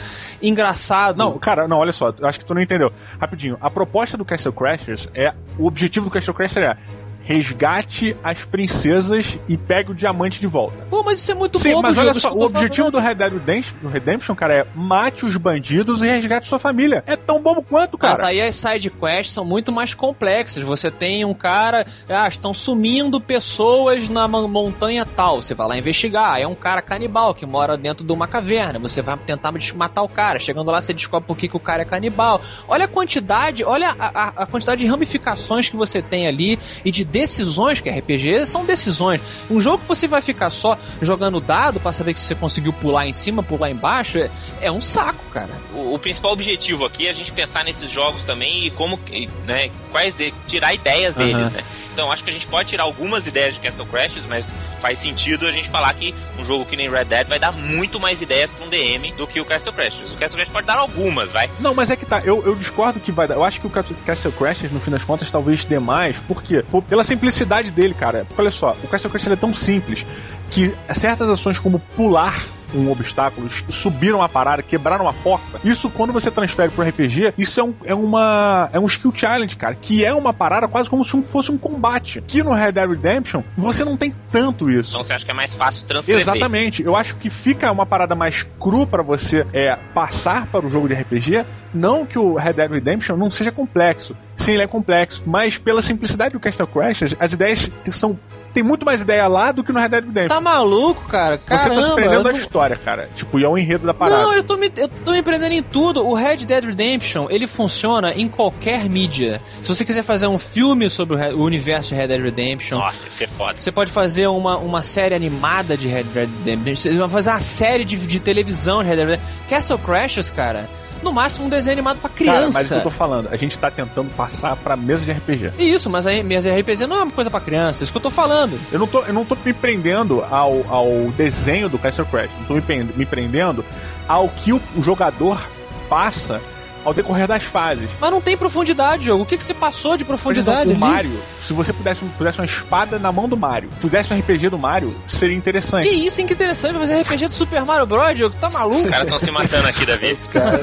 S5: engraçado.
S4: Não, cara, não, olha só, acho que tu não entendeu. Rapidinho, a proposta do Castle Crashers é. O objetivo do Castle Crashers é resgate as princesas e pegue o diamante de volta.
S5: Pô, mas isso é muito
S4: Sim,
S5: bobo,
S4: mas olha só, o objetivo do Red Dead Redemption, do Redemption, cara, é mate os bandidos e resgate sua família. É tão bobo quanto,
S5: Mas
S4: cara.
S5: aí as side quests são muito mais complexas. Você tem um cara, ah, estão sumindo pessoas na mon- montanha tal. Você vai lá investigar. Aí é um cara canibal que mora dentro de uma caverna. Você vai tentar matar o cara. Chegando lá, você descobre por que, que o cara é canibal. Olha a quantidade, olha a, a- a quantidade de ramificações que você tem ali e de decisões que RPG são decisões. Um jogo que você vai ficar só jogando dado pra saber que você conseguiu pular em cima, pular embaixo, é, é um saco, cara.
S2: O, o principal objetivo aqui é a gente pensar nesses jogos também e como, e, né, quais de, tirar ideias deles,
S4: Aham.
S2: né? Então acho que a gente pode tirar algumas ideias de Castle Crashers, mas faz sentido a gente falar que um jogo que nem Red Dead vai dar muito mais ideias para um DM do que o Castle Crashers. O Castle Crashers pode dar algumas, vai.
S4: Não, mas é que tá, eu, eu discordo que vai dar. Eu acho que o Castle- Crashers, no fim das contas, talvez dê mais. Por quê? Pela simplicidade dele, cara. Porque olha só, o Castle ele é tão simples que certas ações como pular um obstáculo, subir uma parada, quebrar uma porta, isso quando você transfere pro RPG, isso é, um, é uma é um skill challenge, cara, que é uma parada quase como se um- fosse um combate. Aqui no Red Dead Redemption, você não tem tanto isso.
S2: Então você acha que é mais fácil transcrever.
S4: Exatamente. Eu acho que fica uma parada mais cru pra você é, passar para o jogo de RPG. Não que o Red Dead Redemption não seja complexo. Sim, ele é complexo. Mas pela simplicidade do Castle Crashers, as ideias são. Tem muito mais ideia lá do que no Red Dead Redemption.
S5: Tá maluco, cara?
S4: você
S5: Caramba,
S4: tá se prendendo
S5: não-
S4: história, cara. Tipo, e é o enredo da parada.
S5: Não, eu tô, me, eu tô me prendendo em tudo. O Red Dead Redemption, ele funciona em qualquer mídia. Se você quiser fazer um filme sobre o, o universo de Red Dead Redemption,
S2: Nossa, isso é foda.
S5: você pode fazer uma, uma série animada de Red Dead Redemption, você vai fazer uma série de, de televisão de Red Dead Redemption. Castle Crashers, cara, no máximo um desenho animado pra
S4: Cara,
S5: criança.
S4: mas é o que eu tô falando, a gente tá tentando passar pra mesa de RPG.
S5: Isso, mas a mesa RPG não é uma coisa pra criança, é isso que eu tô falando.
S4: Eu não tô, eu não tô me prendendo ao, ao desenho do Castle Crash. Não tô me prendendo, ao que o jogador passa ao decorrer das fases.
S5: Mas não tem profundidade, jogo. O que, que você passou de profundidade
S4: exemplo, o? Mario, se você pudesse, pudesse uma espada na mão do Mario, fizesse um RPG do Mario, seria interessante.
S5: Que isso, hein? Que interessante fazer RPG do Super Mario Bros. Jogo. Tá maluco?
S2: Os caras estão se matando aqui, Davi. <laughs>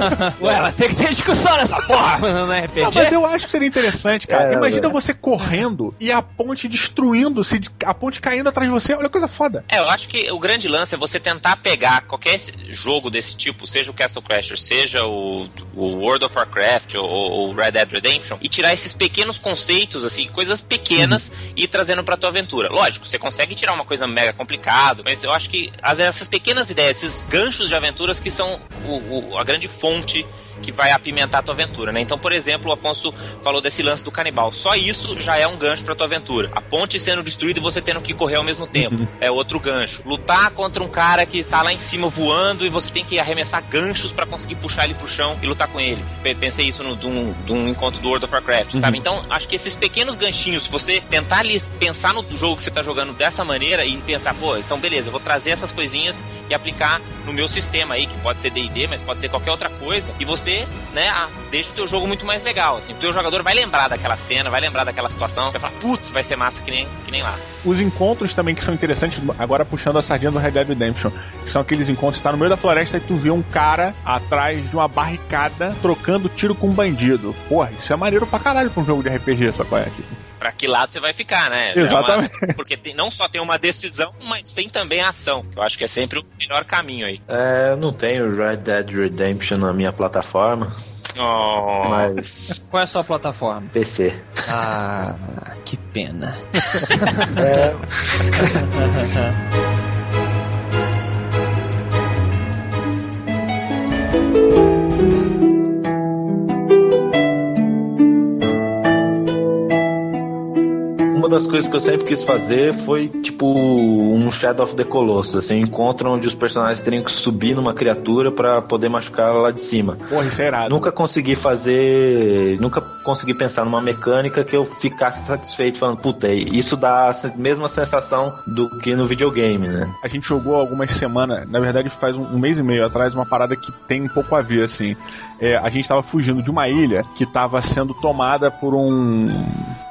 S2: <laughs>
S5: Ué, mas tem que ter discussão nessa porra <laughs> no RPG.
S4: Não, mas eu acho que seria interessante, cara.
S3: É,
S4: Imagina
S3: é.
S4: você correndo e a ponte destruindo, se a ponte caindo atrás de você. Olha que coisa foda.
S2: É, eu acho que o grande lance é você tentar pegar qualquer jogo desse tipo, seja o Castle Crasher, seja o, o World of Warcraft ou ou Red Dead Redemption, e tirar esses pequenos conceitos, assim, coisas pequenas e ir trazendo pra tua aventura. Lógico, você consegue tirar uma coisa mega complicada, mas eu acho que às vezes essas pequenas ideias, esses ganchos de aventuras que são o- o- a grande fonte que vai apimentar a tua aventura, né? Então, por exemplo, o Afonso falou desse lance do canibal. Só isso já é um gancho pra tua aventura. A ponte sendo destruída e você tendo que correr ao mesmo tempo. É outro gancho. Lutar contra um cara que tá lá em cima voando e você tem que arremessar ganchos pra conseguir puxar ele pro chão e lutar com ele. Pe- Pensei isso no, de, um, de um encontro do World of Warcraft, sabe? Então, acho que esses pequenos ganchinhos, se você tentar ali pensar no jogo que você tá jogando dessa maneira e pensar, pô, então beleza, eu vou trazer essas coisinhas e aplicar no meu sistema aí, que pode ser D&D, mas pode ser qualquer outra coisa, e você, né, ah, deixa o teu jogo muito mais legal, assim. O teu jogador vai lembrar daquela cena, vai lembrar daquela situação, vai falar, putz, vai ser massa que nem, que nem lá.
S4: Os encontros também que são interessantes, agora puxando a sardinha do Red Dead Redemption, que são aqueles encontros que tá no meio da floresta e tu vê um cara atrás de uma barricada trocando tiro com um bandido. Porra, isso é maneiro pra caralho pra um jogo de RPG, sacou? É, tipo,
S2: Pra que lado você vai ficar, né? Já é
S4: Exatamente.
S2: uma- <laughs> porque tem- não só tem uma decisão, mas tem também a ação, que eu acho que é sempre o melhor caminho aí.
S3: É, eu não tenho Red Dead Redemption na minha plataforma,
S2: Oh.
S3: mas
S5: Qual é a sua plataforma?
S3: PC.
S5: Ah, que pena.
S3: É, <laughs> Uma das coisas que eu sempre quis fazer foi tipo um Shadow of the Colossus, assim, encontro onde os personagens teriam que subir numa criatura pra poder machucar ela lá de cima.
S4: porra, isso é irado.
S3: Nunca consegui fazer. Nunca consegui pensar numa mecânica que eu ficasse satisfeito falando, puta, isso dá a mesma sensação do que no videogame, né?
S4: A gente jogou algumas semanas, na verdade faz um, um mês e meio atrás, uma parada que tem um pouco a ver, assim. É, a gente tava fugindo de uma ilha que tava sendo tomada por um.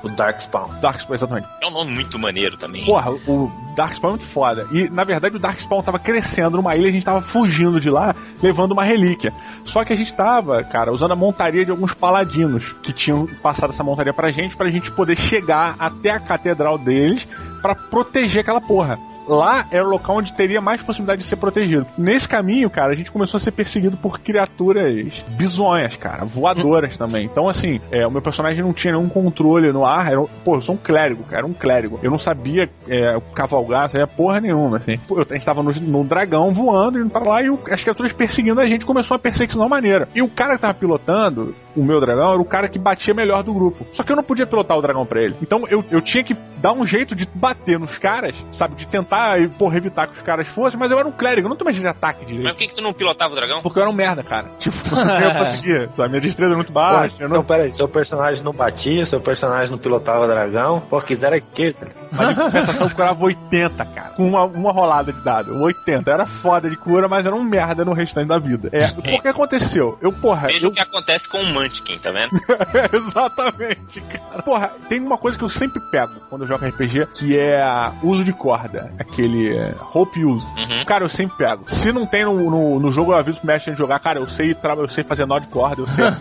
S3: O Darkspawn.
S4: Darkspawn,
S2: É um nome muito maneiro também.
S4: Porra, o Darkspawn é muito foda. E na verdade o Darkspawn tava crescendo numa ilha e a gente tava fugindo de lá, levando uma relíquia. Só que a gente tava, cara, usando a montaria de alguns paladinos que tinham passado essa montaria pra gente, pra gente poder chegar até a catedral deles pra proteger aquela porra. Lá era o local onde teria mais possibilidade de ser protegido. Nesse caminho, cara, a gente começou a ser perseguido por criaturas bizonhas, cara, voadoras também. Então, assim, é, o meu personagem não tinha nenhum controle no ar. Era, pô, eu sou um clérigo, cara, era um clérigo. Eu não sabia é, cavalgar, não sabia porra nenhuma, assim. Pô, eu- a gente tava no, no dragão voando, indo pra lá, e o- as criaturas perseguindo a gente começou uma perseguição maneira. E o cara que tava pilotando o meu dragão era o cara que batia melhor do grupo. Só que eu não podia pilotar o dragão pra ele. Então eu, eu tinha que dar um jeito de bater nos caras, sabe? De tentar, e, porra, evitar que os caras fossem, mas eu era um clérigo, eu não mais de ataque
S2: Mas
S4: direito.
S2: por que, que tu não pilotava o dragão?
S4: Porque eu era um merda, cara. <laughs> Tipo, eu conseguia, sabe? Minha destreza é muito baixa. eu
S3: Então,
S4: não...
S3: peraí, seu personagem não batia, seu personagem não pilotava dragão, pô, quiser a esquerda.
S4: Mas em compensação eu curava 80, cara. Com uma, uma rolada de dado. 80. Era foda de cura, mas era um merda no restante da vida. É, o que aconteceu? Eu, porra,
S2: Veja
S4: eu
S2: o que acontece com o Munchkin, tá vendo? <laughs>
S4: Exatamente, cara. Porra, tem uma coisa que eu sempre pego quando eu jogo RPG, que é uso de corda. Aquele é, hope use.
S2: Uhum.
S4: Cara, eu sempre pego. Se não tem no, no, no jogo, eu aviso pro mestre de jogar. Cara, eu sei, eu sei fazer nó de corda, eu sei. <laughs>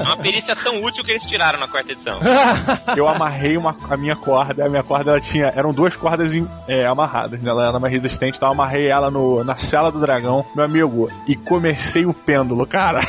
S2: É uma perícia tão útil que eles tiraram na quarta edição. <laughs>
S4: eu amarrei uma, a minha corda. A minha corda ela tinha. Eram duas cordas em- é, amarradas, né? Ela era mais resistente, então eu amarrei ela no, na cela do dragão, meu amigo, e comecei o pêndulo, cara.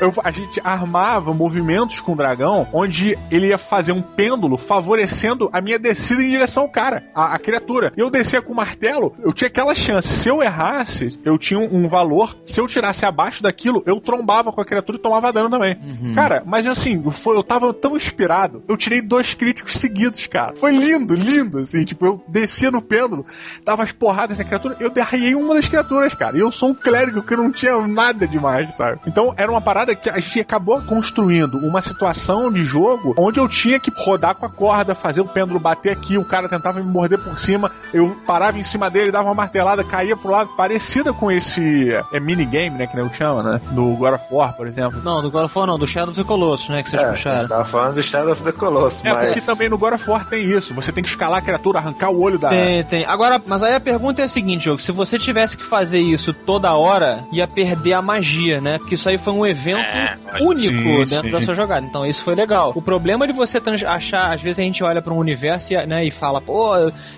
S4: Eu- a gente armava movimentos com o dragão onde ele ia fazer um pêndulo favorecendo a minha descida em direção ao cara, a, a criatura. E eu descia com o martelo, eu tinha aquela chance. Se eu errasse, eu tinha um, um valor. Se eu tirasse abaixo daquilo, eu trombava com a criatura e tomava dano também. Cara, mas assim, foi, eu tava tão inspirado, eu tirei dois críticos seguidos, cara. Foi lindo, lindo, assim. Tipo, eu descia no pêndulo, dava as porradas na criatura, eu derraiei uma das criaturas, cara. E eu sou um clérigo que não tinha nada demais, sabe? Então era uma parada parada que a gente acabou construindo uma situação de jogo onde eu tinha que rodar com a corda, fazer o pêndulo bater aqui, o cara tentava me morder por cima, eu parava em cima dele, dava uma martelada, caía pro lado, parecida com esse é, minigame, né, que nem eu chama, né, do God of War, por exemplo.
S5: Não, do God of War não, do Shadow of the Colossus, né, que vocês
S3: É,
S5: puxaram.
S3: tava falando do Shadow of the Colossus,
S4: É,
S3: mas...
S4: porque também no God of War tem isso, você tem que escalar a criatura, arrancar o olho da...
S5: Tem, tem. Agora, mas aí a pergunta é a seguinte, jogo: se você tivesse que fazer isso toda hora, ia perder a magia, né? Porque isso aí foi um evento
S2: É,
S5: único
S4: Sim,
S5: dentro
S4: sim.
S5: da sua jogada. Então isso foi legal. O problema de você achar, às vezes a gente olha para um universo e, né, e fala, pô,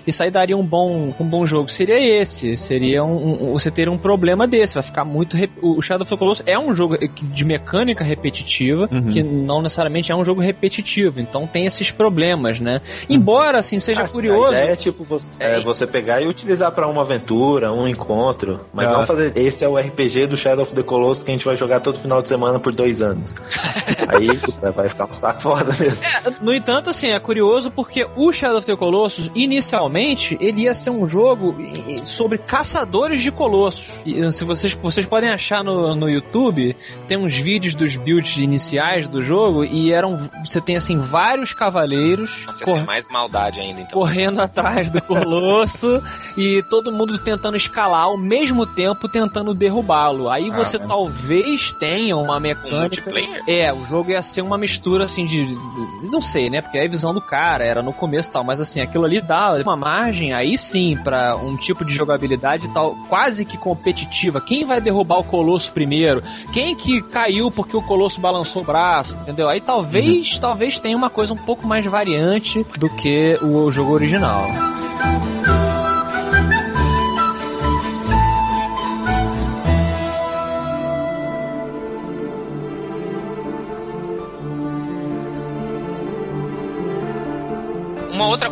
S5: isso aí daria um bom, um bom jogo. Seria esse. Seria um, um- você ter um problema desse. Vai ficar muito. rep- O Shadow of the Colossus é um jogo de mecânica repetitiva,
S4: Uhum.
S5: que não necessariamente é um jogo repetitivo. Então tem esses problemas, né? Embora assim seja
S3: Ah,
S5: curioso.
S3: A ideia é tipo você, é,
S5: É,
S3: você pegar e utilizar pra uma aventura, um encontro, mas
S4: Ah.
S3: não fazer. Esse é o RPG do Shadow of the Colossus que a gente vai jogar todo final de semana por dois anos. Aí vai ficar um saco foda mesmo.
S5: No entanto, assim, é curioso porque o Shadow of the Colossus, inicialmente, ele ia ser um jogo sobre caçadores de colossos. E, se vocês, vocês podem achar no, no YouTube, tem uns vídeos dos builds iniciais do jogo e eram. Você tem assim vários cavaleiros
S2: Nossa,
S5: cor-
S2: mais maldade ainda, então.
S5: correndo atrás do colosso e todo mundo tentando escalar ao mesmo tempo tentando derrubá-lo. Aí você talvez tenha uma
S2: Com
S5: mecânica.
S2: multiplayer?
S5: É, o jogo ia ser uma mistura assim de, de- de- Não sei, né? Porque é a visão do cara, era no começo e tal. Mas assim, aquilo ali dá uma margem aí sim pra um tipo de jogabilidade tal, quase que competitiva. Quem vai derrubar o colosso primeiro? Quem que caiu porque o colosso balançou o braço? Entendeu? Aí talvez, talvez tenha uma coisa um pouco mais variante do que o jogo original.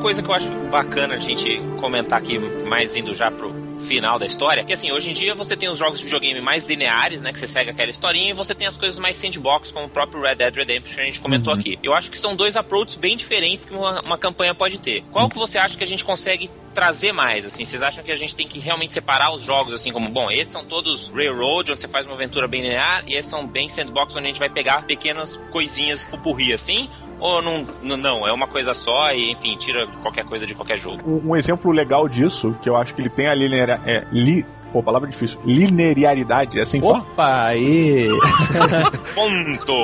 S2: Coisa que eu acho bacana a gente comentar aqui, mais indo já pro final da história, que assim, hoje em dia você tem os jogos de videogame mais lineares, né, que você segue aquela historinha, e você tem as coisas mais sandbox, como o próprio Red Dead Redemption que a gente comentou aqui. Eu acho que são dois approaches bem diferentes que uma, uma campanha pode ter. Qual que você acha que a gente consegue trazer mais, assim? Vocês acham que a gente tem que realmente separar os jogos, assim, como, bom, esses são todos Railroad, onde você faz uma aventura bem linear, e esses são bem sandbox, onde a gente vai pegar pequenas coisinhas pupurri, assim? Ou não, não, é uma coisa só e, enfim, tira qualquer coisa de qualquer jogo.
S4: Um, um exemplo legal disso, que eu acho que ele tem a linear... É, li, pô, palavra difícil. Linearidade, é assim que fala?
S5: Opa, aí! <laughs>
S2: Ponto!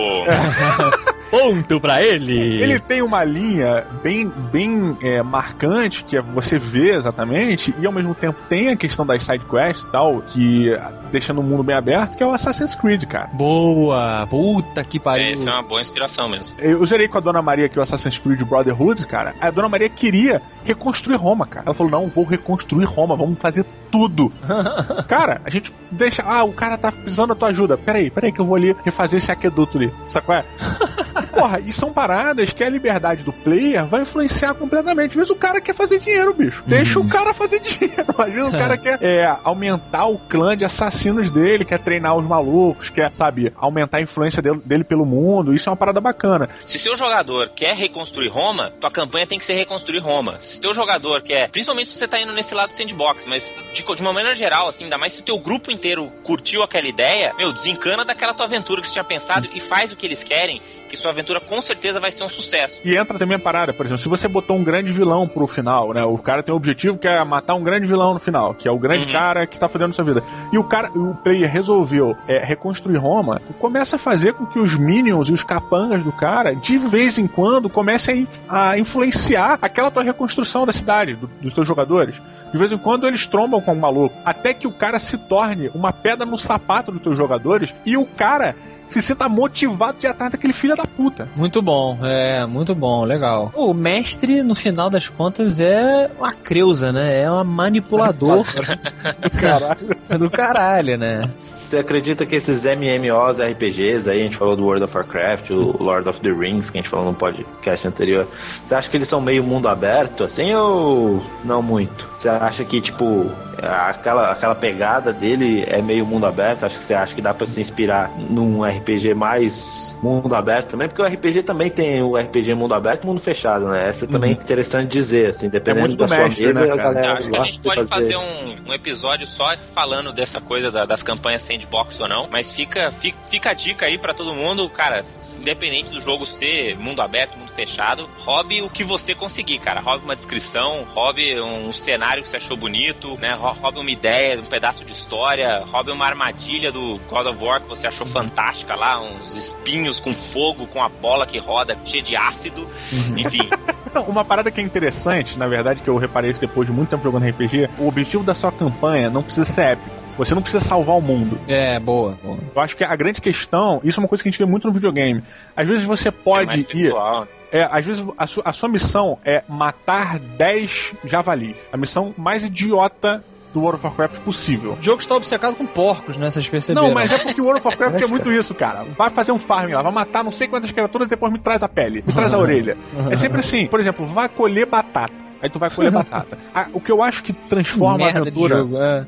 S2: <laughs>
S5: Ponto pra ele!
S4: Ele tem uma linha bem, bem é, marcante, que é você vê exatamente, e ao mesmo tempo tem a questão das side quests e tal, que deixando o mundo bem aberto, que é o Assassin's Creed, cara.
S5: Boa! Puta que pariu!
S2: É, isso é uma boa inspiração mesmo.
S4: Eu zerei com a Dona Maria aqui o Assassin's Creed Brotherhood, cara. A Dona Maria queria reconstruir Roma, cara. Ela falou: não, vou reconstruir Roma, vamos fazer tudo. <laughs> cara, a gente deixa. Ah, o cara tá precisando da tua ajuda. Peraí, peraí, que eu vou ali refazer esse aqueduto ali. Sabe qual é? <laughs> Porra, e são paradas que a liberdade do player vai influenciar completamente. Às vezes o cara quer fazer dinheiro, bicho. Deixa o cara fazer dinheiro. Às vezes o cara <laughs> quer é, aumentar o clã de assassinos dele, quer treinar os malucos, quer, sabe, aumentar a influência dele, dele pelo mundo. Isso é uma parada bacana.
S2: Se seu jogador quer reconstruir Roma, tua campanha tem que ser reconstruir Roma. Se teu jogador quer, principalmente se você tá indo nesse lado sandbox, mas de, de uma maneira geral, assim, ainda mais se o teu grupo inteiro curtiu aquela ideia, meu, desencana daquela tua aventura que você tinha pensado e faz o que eles querem, que sua aventura com certeza vai ser um sucesso.
S4: E entra também a parada, por exemplo, se você botou um grande vilão pro final, né? O cara tem o objetivo que é matar um grande vilão no final, que é o grande
S2: Uhum.
S4: cara que tá fudendo sua vida. E o cara, o player resolveu é, reconstruir Roma, começa a fazer com que os minions e os capangas do cara, de vez em quando, comecem a, inf- a influenciar aquela tua reconstrução da cidade, do- dos teus jogadores. De vez em quando eles trombam com o maluco, até que o cara se torne uma pedra no sapato dos teus jogadores e o cara se sinta motivado de ir atrás daquele filho da puta.
S5: Muito bom, é, muito bom, legal. O mestre, no final das contas, é uma creusa, né? É um manipulador <laughs>
S4: Caralho. <laughs>
S5: do caralho, né? <laughs>
S3: Você acredita que esses MMOs RPGs aí, a gente falou do World of Warcraft, o Lord of the Rings, que a gente falou no podcast anterior, você acha que eles são meio mundo aberto, assim, ou não muito? Você acha que, tipo, aquela, aquela pegada dele é meio mundo aberto? Acho que você acha que dá pra se inspirar num RPG mais mundo aberto também? Porque o RPG também tem o RPG mundo aberto e mundo fechado, né? Essa também é interessante dizer, assim, dependendo
S4: muito do
S3: da sua
S4: mestre,
S3: mesa,
S4: né,
S3: a
S4: cara?
S2: acho que a gente
S3: de
S2: pode fazer um, um episódio só falando dessa coisa da- das campanhas sandbox sandbox ou não, mas fica, fica, fica a dica aí pra todo mundo, cara, independente do jogo ser mundo aberto, mundo fechado, hobby o que você conseguir, cara. Hobby uma descrição, hobby um cenário que você achou bonito, né? Hobby uma ideia, um pedaço de história, hobby uma armadilha do God of War que você achou fantástica lá, uns espinhos com fogo, com a bola que roda, cheia de ácido, enfim. <laughs>
S4: Não, uma parada que é interessante, na verdade, que eu reparei isso depois de muito tempo jogando RPG, o objetivo da sua campanha não precisa ser épico. Você não precisa salvar o mundo.
S5: É, boa, boa.
S4: Eu acho que a grande questão, isso é uma coisa que a gente vê muito no videogame. Às vezes você
S2: Ser
S4: pode
S2: mais
S4: ir.
S2: pessoal.
S4: É, às vezes a, su- a sua missão é matar 10 javalis. A missão mais idiota do World of Warcraft possível.
S5: O jogo está obcecado com porcos, né? Vocês perceberam?
S4: Não, mas é porque o World of Warcraft é muito isso, cara. Vai fazer um farm lá, vai matar não sei quantas criaturas, depois me traz a pele, me traz a orelha. É sempre assim. Por exemplo, vai colher batata. Aí tu vai colher <laughs> batata. Ah, o que eu acho que transforma a
S5: Merda de
S4: aventura.
S5: jogo. É.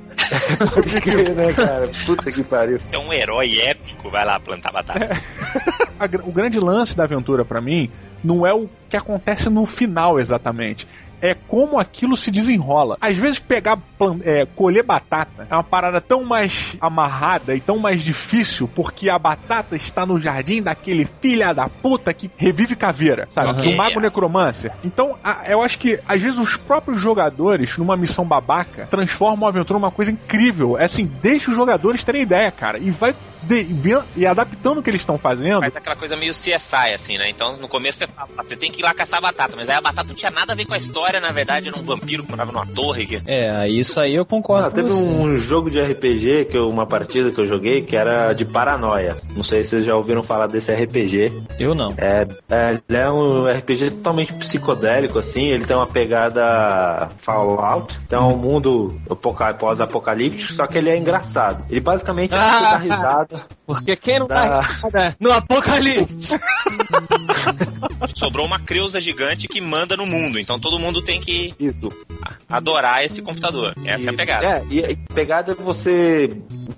S3: Pode <laughs> crer, né, cara? Puta que pariu.
S2: Você é um herói épico, vai lá plantar batata.
S4: a gr- o grande lance da aventura pra mim não é o que acontece no final exatamente. É como aquilo se desenrola. Às vezes pegar, é, colher batata é uma parada tão mais amarrada e tão mais difícil porque a batata está no jardim daquele filha da puta que revive caveira, sabe?
S5: Aham.
S4: Do mago necromancer. Então, a- eu acho que às vezes os próprios jogadores, numa missão babaca, transformam a aventura numa coisa incrível. É assim, deixa os jogadores terem ideia, cara. E vai de- e adaptando o que eles estão fazendo.
S2: Faz aquela coisa meio CSI, assim, né? Então, no começo você fala, "Ah, você tem que ir lá caçar batata, mas aí a batata não tinha nada a ver com a história, na verdade era um vampiro que morava numa torre. Que...
S5: É, isso aí eu concordo
S3: Ah,
S5: com
S3: teve
S5: você.
S3: um jogo de RPG, que eu, uma partida que eu joguei, que era de paranoia. Não sei se vocês já ouviram falar desse RPG.
S5: Eu não.
S3: É, é, ele é um RPG totalmente psicodélico, assim. Ele tem uma pegada Fallout. Então, um mundo apoca- pós-apocalíptico, só que ele é engraçado. Ele basicamente é
S5: Ah!
S3: dá risada.
S5: Porque quem não
S3: Dá.
S5: tá risada no apocalipse? <laughs>
S2: Sobrou uma creusa gigante que manda no mundo, então todo mundo tem que
S3: Isso.
S2: adorar esse computador. Essa é a pegada.
S3: É, e a pegada é você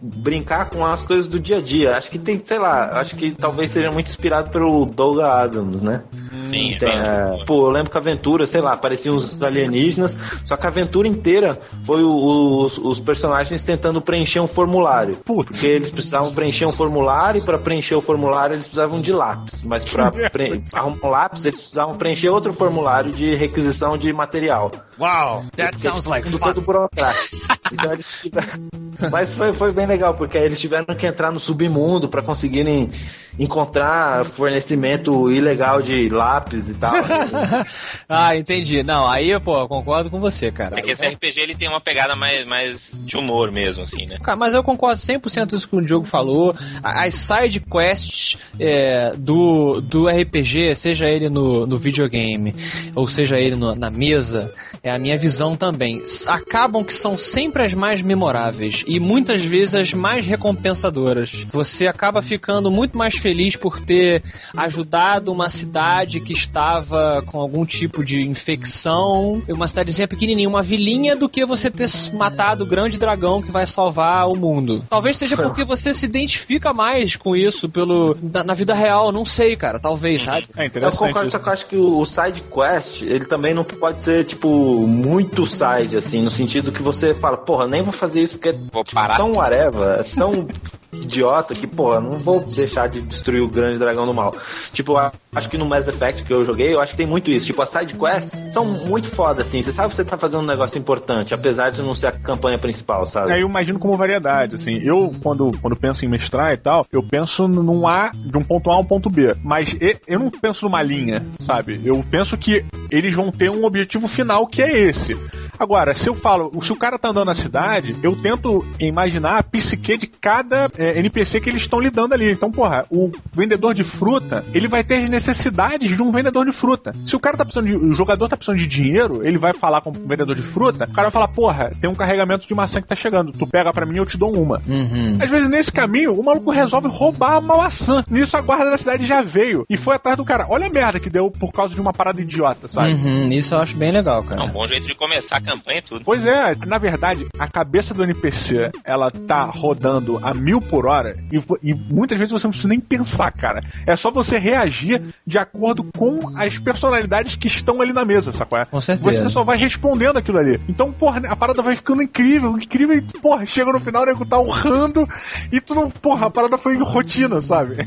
S3: brincar com as coisas do dia a dia. Acho que tem, sei lá, acho que talvez seja muito inspirado pelo Doug Adams, né?
S2: Sim,
S3: Tem,
S2: é.
S3: é, pô, eu lembro que a aventura, sei lá, apareciam uns alienígenas, só que a aventura inteira foi o- os, os personagens tentando preencher um formulário.
S4: Putz.
S3: Porque eles precisavam preencher um formulário e para preencher o formulário eles precisavam de lápis. Mas para <laughs> arrumar um lápis eles precisavam preencher outro formulário de requisição de material.
S5: Wow, that sounds like fun.
S3: todo burocrático. Então eles tiveram- Mas foi, foi bem legal, porque aí eles tiveram que entrar no submundo para conseguirem encontrar fornecimento ilegal de lápis e tal. <laughs>
S5: ah, entendi. Não, aí, pô, eu concordo com você, cara.
S2: É que esse RPG ele tem uma pegada mais, mais de humor mesmo, assim, né?
S5: Cara, mas eu concordo 100% com isso que o Diogo falou. A- As side quests é, do, do RPG, seja ele no, no videogame ou seja ele no- na mesa, é a minha visão também. Acabam que são sempre as mais memoráveis e muitas vezes as mais recompensadoras. Você acaba ficando muito mais feliz por ter ajudado uma cidade que estava com algum tipo de infecção, uma cidadezinha pequenininha, uma vilinha, do que você ter matado o grande dragão que vai salvar o mundo. Talvez seja porque você se identifica mais com isso pelo na, na vida real, não sei, cara, talvez, sabe?
S4: É
S3: Eu
S4: interessante.
S3: concordo,
S4: isso.
S3: só que eu acho que o, o side quest, ele também não pode ser, tipo, muito side, assim, no sentido que você fala, porra, nem vou fazer isso porque é
S2: Vou parar.
S3: tão whatever, é tão idiota que, porra, não vou deixar de destruir o grande dragão do mal. Tipo, acho que no Mass Effect que eu joguei, eu acho que tem muito isso. Tipo, as side quests são muito foda, assim. Você sabe que você tá fazendo um negócio importante, apesar de não ser a campanha principal, sabe?
S4: É, eu imagino como variedade, assim. Eu, quando, quando penso em mestrar e tal, eu penso num A, de um ponto A a um ponto B. Mas eu não penso numa linha, sabe? Eu penso que eles vão ter um objetivo final que é esse. Agora, se eu falo, se o cara tá andando na cidade, eu tento imaginar a psique de cada é, NPC que eles estão lidando ali. Então, porra, o vendedor de fruta, ele vai ter as necessidades de um vendedor de fruta. Se o cara tá precisando de. O jogador tá precisando de dinheiro, ele vai falar com o vendedor de fruta, o cara vai falar, porra, tem um carregamento de maçã que tá chegando. Tu pega pra mim, eu te dou uma.
S5: Uhum.
S4: Às vezes, nesse caminho, o maluco resolve roubar uma maçã. Nisso, a guarda da cidade já veio e foi atrás do cara. Olha a merda que deu por causa de uma parada idiota, sabe?
S5: Uhum, isso eu acho bem legal,
S2: É um
S5: cara.
S2: bom jeito de começar a campanha e tudo.
S4: Pois é, na verdade, a cabeça do NPC, ela tá rodando a mil por hora e, e muitas vezes você não precisa nem pensar, cara. É só você reagir de acordo com as personalidades que estão ali na mesa, sacou?
S5: Com certeza.
S4: Você só vai respondendo aquilo ali. Então, porra, a parada vai ficando incrível, incrível, e, porra, chega no final, o nego tá honrando, e tu não, porra, a parada foi rotina, sabe?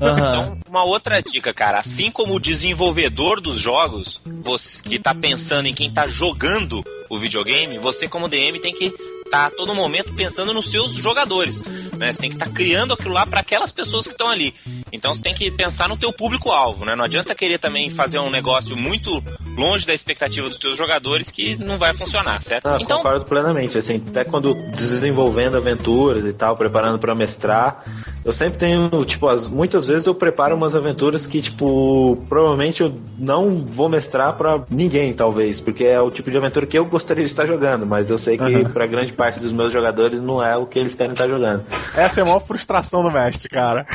S5: Aham.
S2: Então, uma outra dica, cara. Assim como o desenvolvedor dos jogos, você que tá pensando em quem tá jogando o videogame, você como DM tem que estar a todo momento pensando nos seus jogadores. Né? Você tem que estar criando aquilo lá para aquelas pessoas que estão ali. Então você tem que pensar no teu público-alvo, né? Não adianta querer também fazer um negócio muito longe da expectativa dos teus jogadores que não vai funcionar, certo?
S3: Ah,
S2: então,
S3: concordo plenamente, assim, até quando desenvolvendo aventuras e tal, preparando pra mestrar, eu sempre tenho, tipo, as, muitas vezes eu preparo umas aventuras que, tipo, provavelmente eu não vou mestrar pra ninguém, talvez, porque é o tipo de aventura que eu gostaria de estar jogando, mas eu sei que
S4: Aham.
S3: pra grande parte dos meus jogadores não é o que eles querem estar jogando.
S4: Essa é a maior frustração do mestre, cara.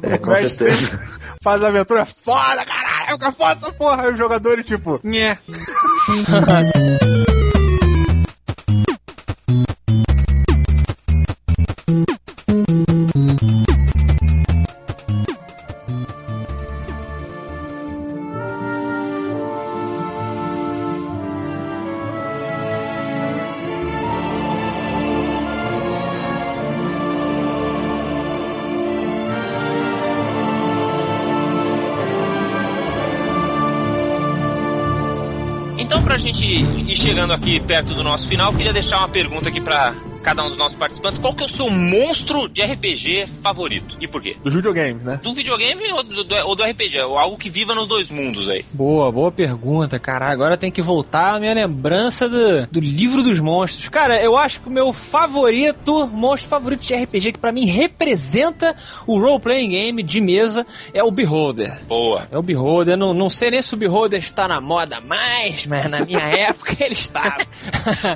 S3: É,
S4: o
S3: com
S4: mestre
S3: certeza.
S4: faz a aventura foda, caralho, eu quero foda essa porra. Aí os jogadores, tipo, nhé. <laughs>
S2: perto do nosso final, queria deixar uma pergunta aqui pra cada um dos nossos participantes. Qual que é o seu monstro de RPG favorito? E por quê?
S4: Dos videogames, né?
S2: Do videogame ou do, do- ou do RPG? Ou algo que viva nos dois mundos aí?
S5: Boa, boa pergunta, cara. Agora tem que voltar a minha lembrança do, do livro dos monstros. Cara, eu acho que o meu favorito, monstro favorito de RPG, que pra mim representa o role-playing game de mesa, é o Beholder.
S2: Boa.
S5: É o Beholder, não, não sei nem se o Beholder está na moda mais, mas na minha <laughs> época ele estava.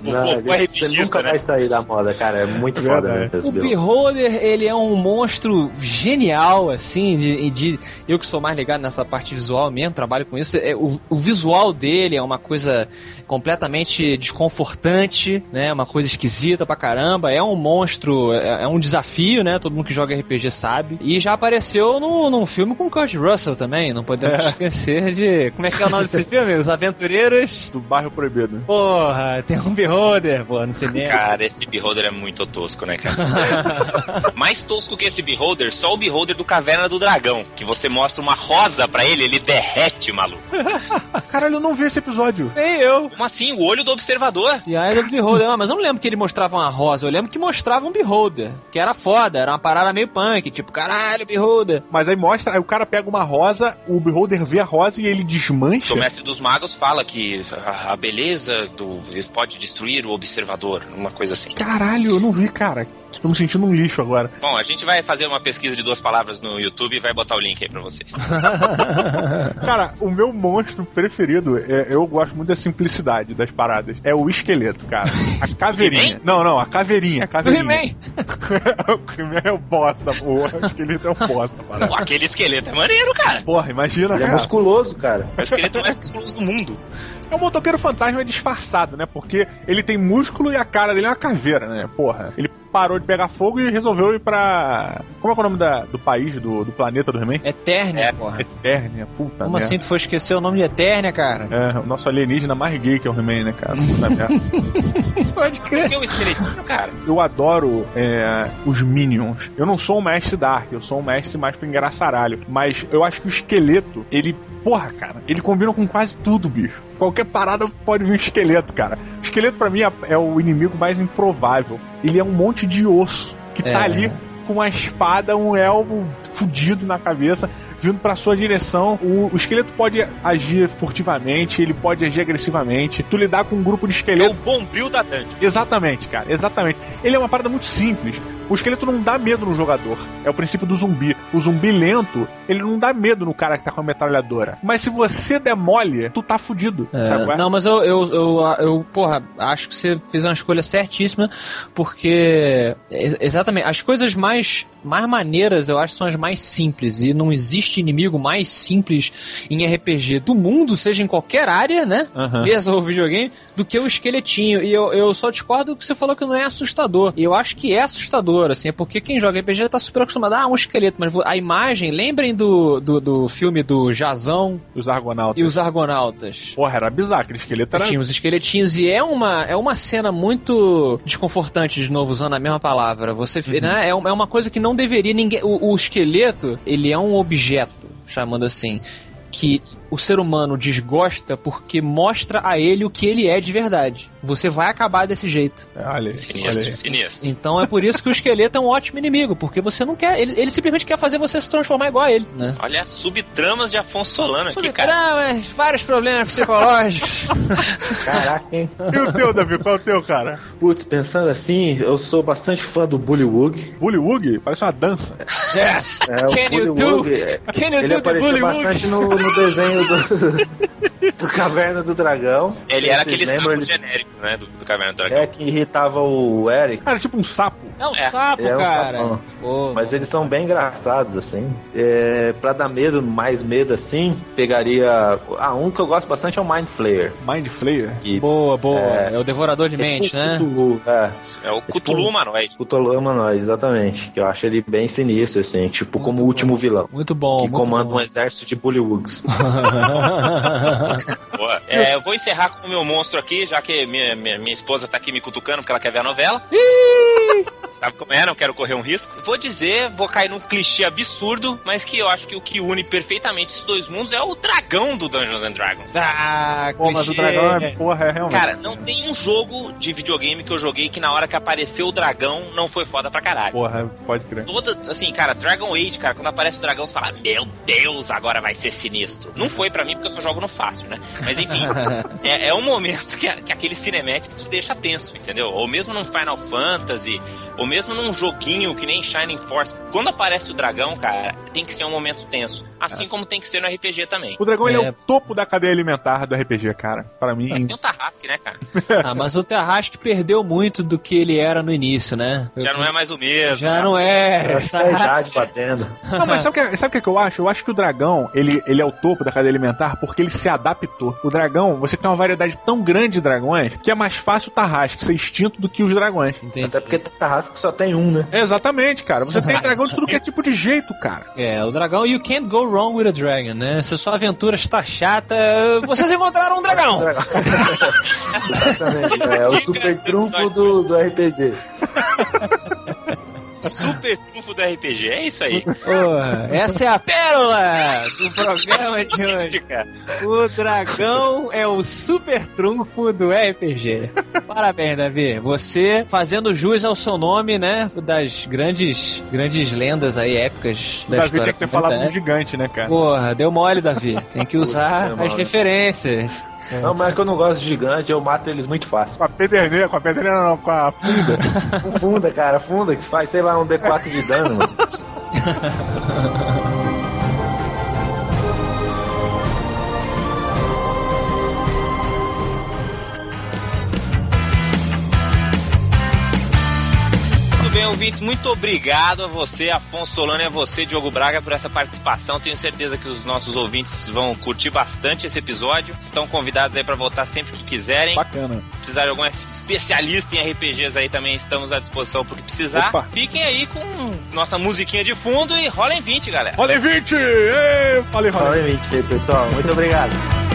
S3: Não,
S2: o
S3: ele- você
S2: RPGista,
S3: nunca
S2: né?
S3: vai sair da moda, cara, é muito foda
S4: Verdade.
S3: esse
S5: O. Beholder, ele é um monstro genial, assim, de, de- eu que sou mais ligado nessa parte visual mesmo, trabalho com isso, é, o, o visual dele é uma coisa completamente desconfortante, né, uma coisa esquisita pra caramba, é um monstro, é, é um desafio, né, todo mundo que joga RPG sabe, e já apareceu no, num filme com Kurt Russell também, não podemos
S4: É.
S5: esquecer de, como é que é o nome desse <laughs> filme? Os Aventureiros...
S4: Do bairro proibido.
S5: Porra, tem um Beholder, pô, no cinema.
S2: Cara, esse Beholder é muito tosco, né, cara? <laughs> Mais tosco que esse Beholder, só o Beholder do Caverna do Dragão. Que você mostra uma rosa pra ele, ele derrete, maluco. <laughs>
S4: Caralho, eu não vi esse episódio.
S5: Nem eu.
S2: Como assim? O olho do observador.
S5: E aí do Beholder, ah, mas eu não lembro que ele mostrava uma rosa, eu lembro que mostrava um Beholder, que era foda, era uma parada meio punk, tipo, caralho, Beholder.
S4: Mas aí mostra, aí o cara pega uma rosa, o beholder vê a rosa e ele desmancha.
S2: O mestre dos magos fala que a a beleza do pode destruir o observador, uma coisa assim.
S4: Caralho, eu não vi, cara. Tô me sentindo um lixo agora.
S2: Bom, a gente vai fazer uma pesquisa de duas palavras no YouTube e vai botar o link aí pra vocês. <laughs>
S4: Cara, o meu monstro preferido, é, eu gosto muito da simplicidade das paradas. É o esqueleto, cara. A <laughs> caveirinha. Não, não, a caveirinha. A caveirinha.
S5: He-Man. <laughs>
S4: o He-Man é o boss da porra. O esqueleto é o boss da parada.
S2: Pô, aquele esqueleto é maneiro, cara.
S4: Porra, imagina,
S3: Ele é
S4: cara.
S3: musculoso, cara.
S2: É o esqueleto mais musculoso do mundo.
S4: É o motoqueiro fantasma disfarçado, né? Porque ele tem músculo e a cara dele é uma caveira, né? Porra. Ele parou de pegar fogo e resolveu ir pra. Como é que é o nome da- do país, do, do planeta do He-Man?
S5: Eternia,
S2: É,
S5: porra.
S4: Eternia, puta
S5: Como
S4: merda.
S5: assim tu foi esquecer o nome de Eternia, cara?
S4: É, o nosso alienígena mais gay que é o He-Man, né, cara? Puta merda. <laughs>
S5: Pode
S2: o esqueletinho, cara?
S4: Eu adoro é, os Minions. Eu não sou um mestre Dark, eu sou um mestre mais pro engraçaralho. Mas eu acho que o esqueleto, ele. Porra, cara, ele combina com quase tudo, bicho. Qualquer parada pode vir um esqueleto, cara. O esqueleto, pra mim, é, é o inimigo mais improvável. Ele é um monte de osso que tá
S5: É.
S4: ali com uma espada, um elmo fudido na cabeça, vindo pra sua direção. O, o esqueleto pode agir furtivamente, ele pode agir agressivamente. Tu lidar com um grupo de
S2: É o
S4: esqueletos.
S2: bombril da Dungeon.
S4: Exatamente, cara, exatamente. Ele é uma parada muito simples. O esqueleto não dá medo no jogador. É o princípio do zumbi. O zumbi lento, ele não dá medo no cara que tá com a metralhadora. Mas se você demole, tu tá fudido.
S5: É,
S4: sabe? é?
S5: não, mas eu, eu, eu, eu, porra, acho que você fez uma escolha certíssima, porque ex- exatamente, as coisas mais, mais maneiras eu acho são as mais simples, e não existe inimigo mais simples em RPG do mundo, seja em qualquer área, né?
S4: Aham.
S5: Mesa ou videogame, do que o esqueletinho. E eu, eu só discordo que você falou que não é assustador. E eu acho que é assustador. Assim, é porque quem joga RPG já tá super acostumado. Ah, um esqueleto, mas a imagem, lembrem do, do, do filme do Jazão
S4: Os Argonautas.
S5: e os Argonautas.
S4: Porra, era bizarro, aquele esqueleto era.
S5: Tinha os esqueletinhos e é uma, é uma cena muito desconfortante, de novo, usando a mesma palavra. Você, né, é, uma- é uma coisa que não deveria ninguém. O, o esqueleto, ele é um objeto, chamando assim, que o ser humano desgosta porque mostra a ele o que ele é de verdade. Você vai acabar desse jeito.
S4: É, Olha aí, olha
S2: Sinistro, sinistro.
S5: Então é por isso que o esqueleto é um ótimo inimigo, porque você não quer. Ele, ele simplesmente quer fazer você se transformar igual a ele, né?
S2: Olha, subtramas de Afonso Solano aqui, cara.
S5: tramas, vários problemas psicológicos. <laughs>
S3: Caraca, hein?
S4: E o teu, Davi? Qual é o teu, cara?
S3: Putz, pensando assim, eu sou bastante fã do Bullywug.
S4: Bullywug? Parece uma dança.
S3: É, o
S5: Can you do-
S3: é,
S5: Can you
S3: ele
S5: do the
S3: apareceu
S5: Bullywug?
S3: bastante no, no desenho do, <laughs> do Caverna do Dragão.
S2: Ele era aquele
S3: lembram?
S2: sapo
S3: Ele-
S2: genérico, né, do, do Caverna do Dragão.
S3: É, que irritava o Eric.
S4: Cara, tipo um sapo.
S5: É um
S2: É.
S5: sapo,
S3: É um
S5: cara. Pô,
S3: Mas eles são bem engraçados, assim. É, pra dar medo, mais medo assim, pegaria. Ah, um que eu gosto bastante é o Mind Flayer.
S4: Mind Flayer.
S3: Que
S5: boa, boa. É,
S3: É.
S5: o devorador de mente,
S3: é
S5: né?
S3: tipo Cthulhu, é,
S2: É o Cthulhu humanoide.
S3: Cthulhu humanoide, exatamente. Que eu acho ele bem sinistro, assim, tipo como o último vilão.
S5: Muito bom,
S3: que
S5: muito
S3: comanda
S5: bom.
S3: um exército de <laughs>
S2: Boa. É, eu vou encerrar com o meu monstro aqui, já que minha, minha, minha esposa tá aqui me cutucando porque ela quer ver a novela. Sabe como é? Não quero correr um risco. Vou dizer, vou cair num clichê absurdo, mas que eu acho que o que une perfeitamente esses dois mundos é o dragão do Dungeons and Dragons.
S5: Ah,
S4: Pô, mas o dragão é, porra, é realmente.
S2: Cara, não tem um jogo de videogame que eu joguei que na hora que apareceu o dragão não foi foda pra caralho.
S4: Porra, pode crer.
S2: Toda, assim, cara, Dragon Age, cara, quando aparece o dragão, você fala, meu Deus, agora vai ser sinistro. Não foi pra mim porque eu só jogo no fácil, né? Mas enfim, <laughs> é, é um momento que, que aquele cinemático te deixa tenso, entendeu? Ou mesmo num Final Fantasy, ou mesmo num joguinho que nem Shining Force. Quando aparece o dragão, cara, tem que ser um momento tenso. Assim como tem que ser no RPG também.
S4: O dragão ele é
S5: É.
S4: o topo da cadeia alimentar do RPG, cara. Pra mim.
S2: Tem o <laughs> Tarrasque, né, cara?
S5: Ah, mas o Terrasque perdeu muito do que ele era no início, né?
S2: Já não é mais o mesmo.
S5: Já
S2: cara.
S5: não é.
S3: É a idade batendo.
S4: Não, mas sabe o que, sabe o que eu acho? Eu acho que o dragão, ele, ele é o topo da cadeia alimentar porque ele se adaptou. O dragão, você tem uma variedade tão grande de dragões que é mais fácil o Tarrasque ser extinto do que os dragões.
S5: Entendi.
S3: Até porque Tarrasco só tem um, né?
S4: Exatamente, cara. Você tem dragão de tudo que é tipo de jeito, cara.
S5: É, o dragão, you can't go wrong with a dragon, né? Se a sua aventura está chata, vocês encontraram um dragão! <laughs>
S3: Exatamente. É o <laughs> super trunfo do, do RPG. <laughs>
S2: Super trunfo do RPG, é isso aí.
S5: Porra, essa é a pérola do programa de hoje. O dragão é o super trunfo do RPG. Parabéns, Davi. Você fazendo jus ao seu nome, né? Das grandes, grandes lendas aí, épicas da
S4: Davi
S5: história.
S4: tinha que ter falado um gigante, né, cara?
S5: Porra, deu mole, Davi. Tem que usar
S3: Puta,
S5: as
S3: mano.
S5: Referências.
S3: Não, mas é que eu não gosto de gigante, eu mato eles muito fácil.
S4: Com a pederneira, com a pederneira não, com a funda.
S3: Com <laughs> funda, cara, funda que faz, sei lá, um D4 de dano, mano. <laughs>
S2: bem, ouvintes, muito obrigado a você, Afonso Solano, e a você, Diogo Braga, por essa participação. Tenho certeza que os nossos ouvintes vão curtir bastante esse episódio. Estão convidados aí para voltar sempre que quiserem.
S4: Bacana.
S2: Se precisar de algum especialista em RPGs aí também, estamos à disposição porque precisar.
S4: Opa.
S2: Fiquem aí com nossa musiquinha de fundo e rolem 20, galera.
S4: Rola em 20! Ei, falei,
S3: aí, mentira, pessoal. Muito obrigado.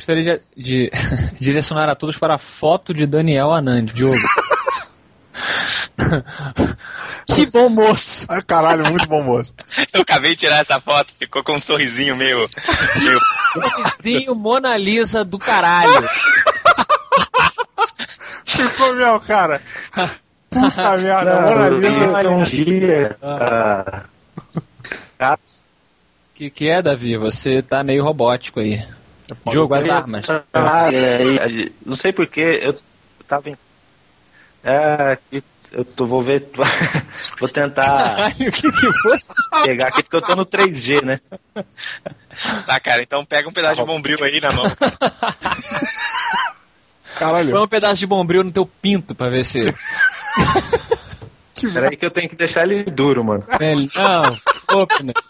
S5: Gostaria de, de <laughs> direcionar a todos para a foto de Daniel Anand, Diogo. <laughs> que bom moço!
S4: Ah, caralho, muito bom moço. <laughs>
S2: Eu acabei de tirar essa foto, ficou com um sorrisinho meio. meio...
S5: Vizinho Mona Lisa do caralho.
S4: Ficou mesmo, cara. Puta merda, Mona Lisa.
S3: um dia. ah,
S5: que que é, Davi? Você tá meio robótico aí. Diogo, as armas.
S3: Ah, é, e- não sei porquê, eu tava em. É, Eu tô, vou ver. <laughs> vou tentar
S5: Caralho, o que que foi?
S3: pegar aqui porque eu tô no 3G, né?
S2: Tá, cara, então pega um pedaço de bombril aí na mão.
S4: Caralho.
S5: Põe um pedaço de bombril no teu pinto pra ver se.
S3: Peraí que eu tenho que deixar ele duro, mano.
S5: Não, ô, Pinete.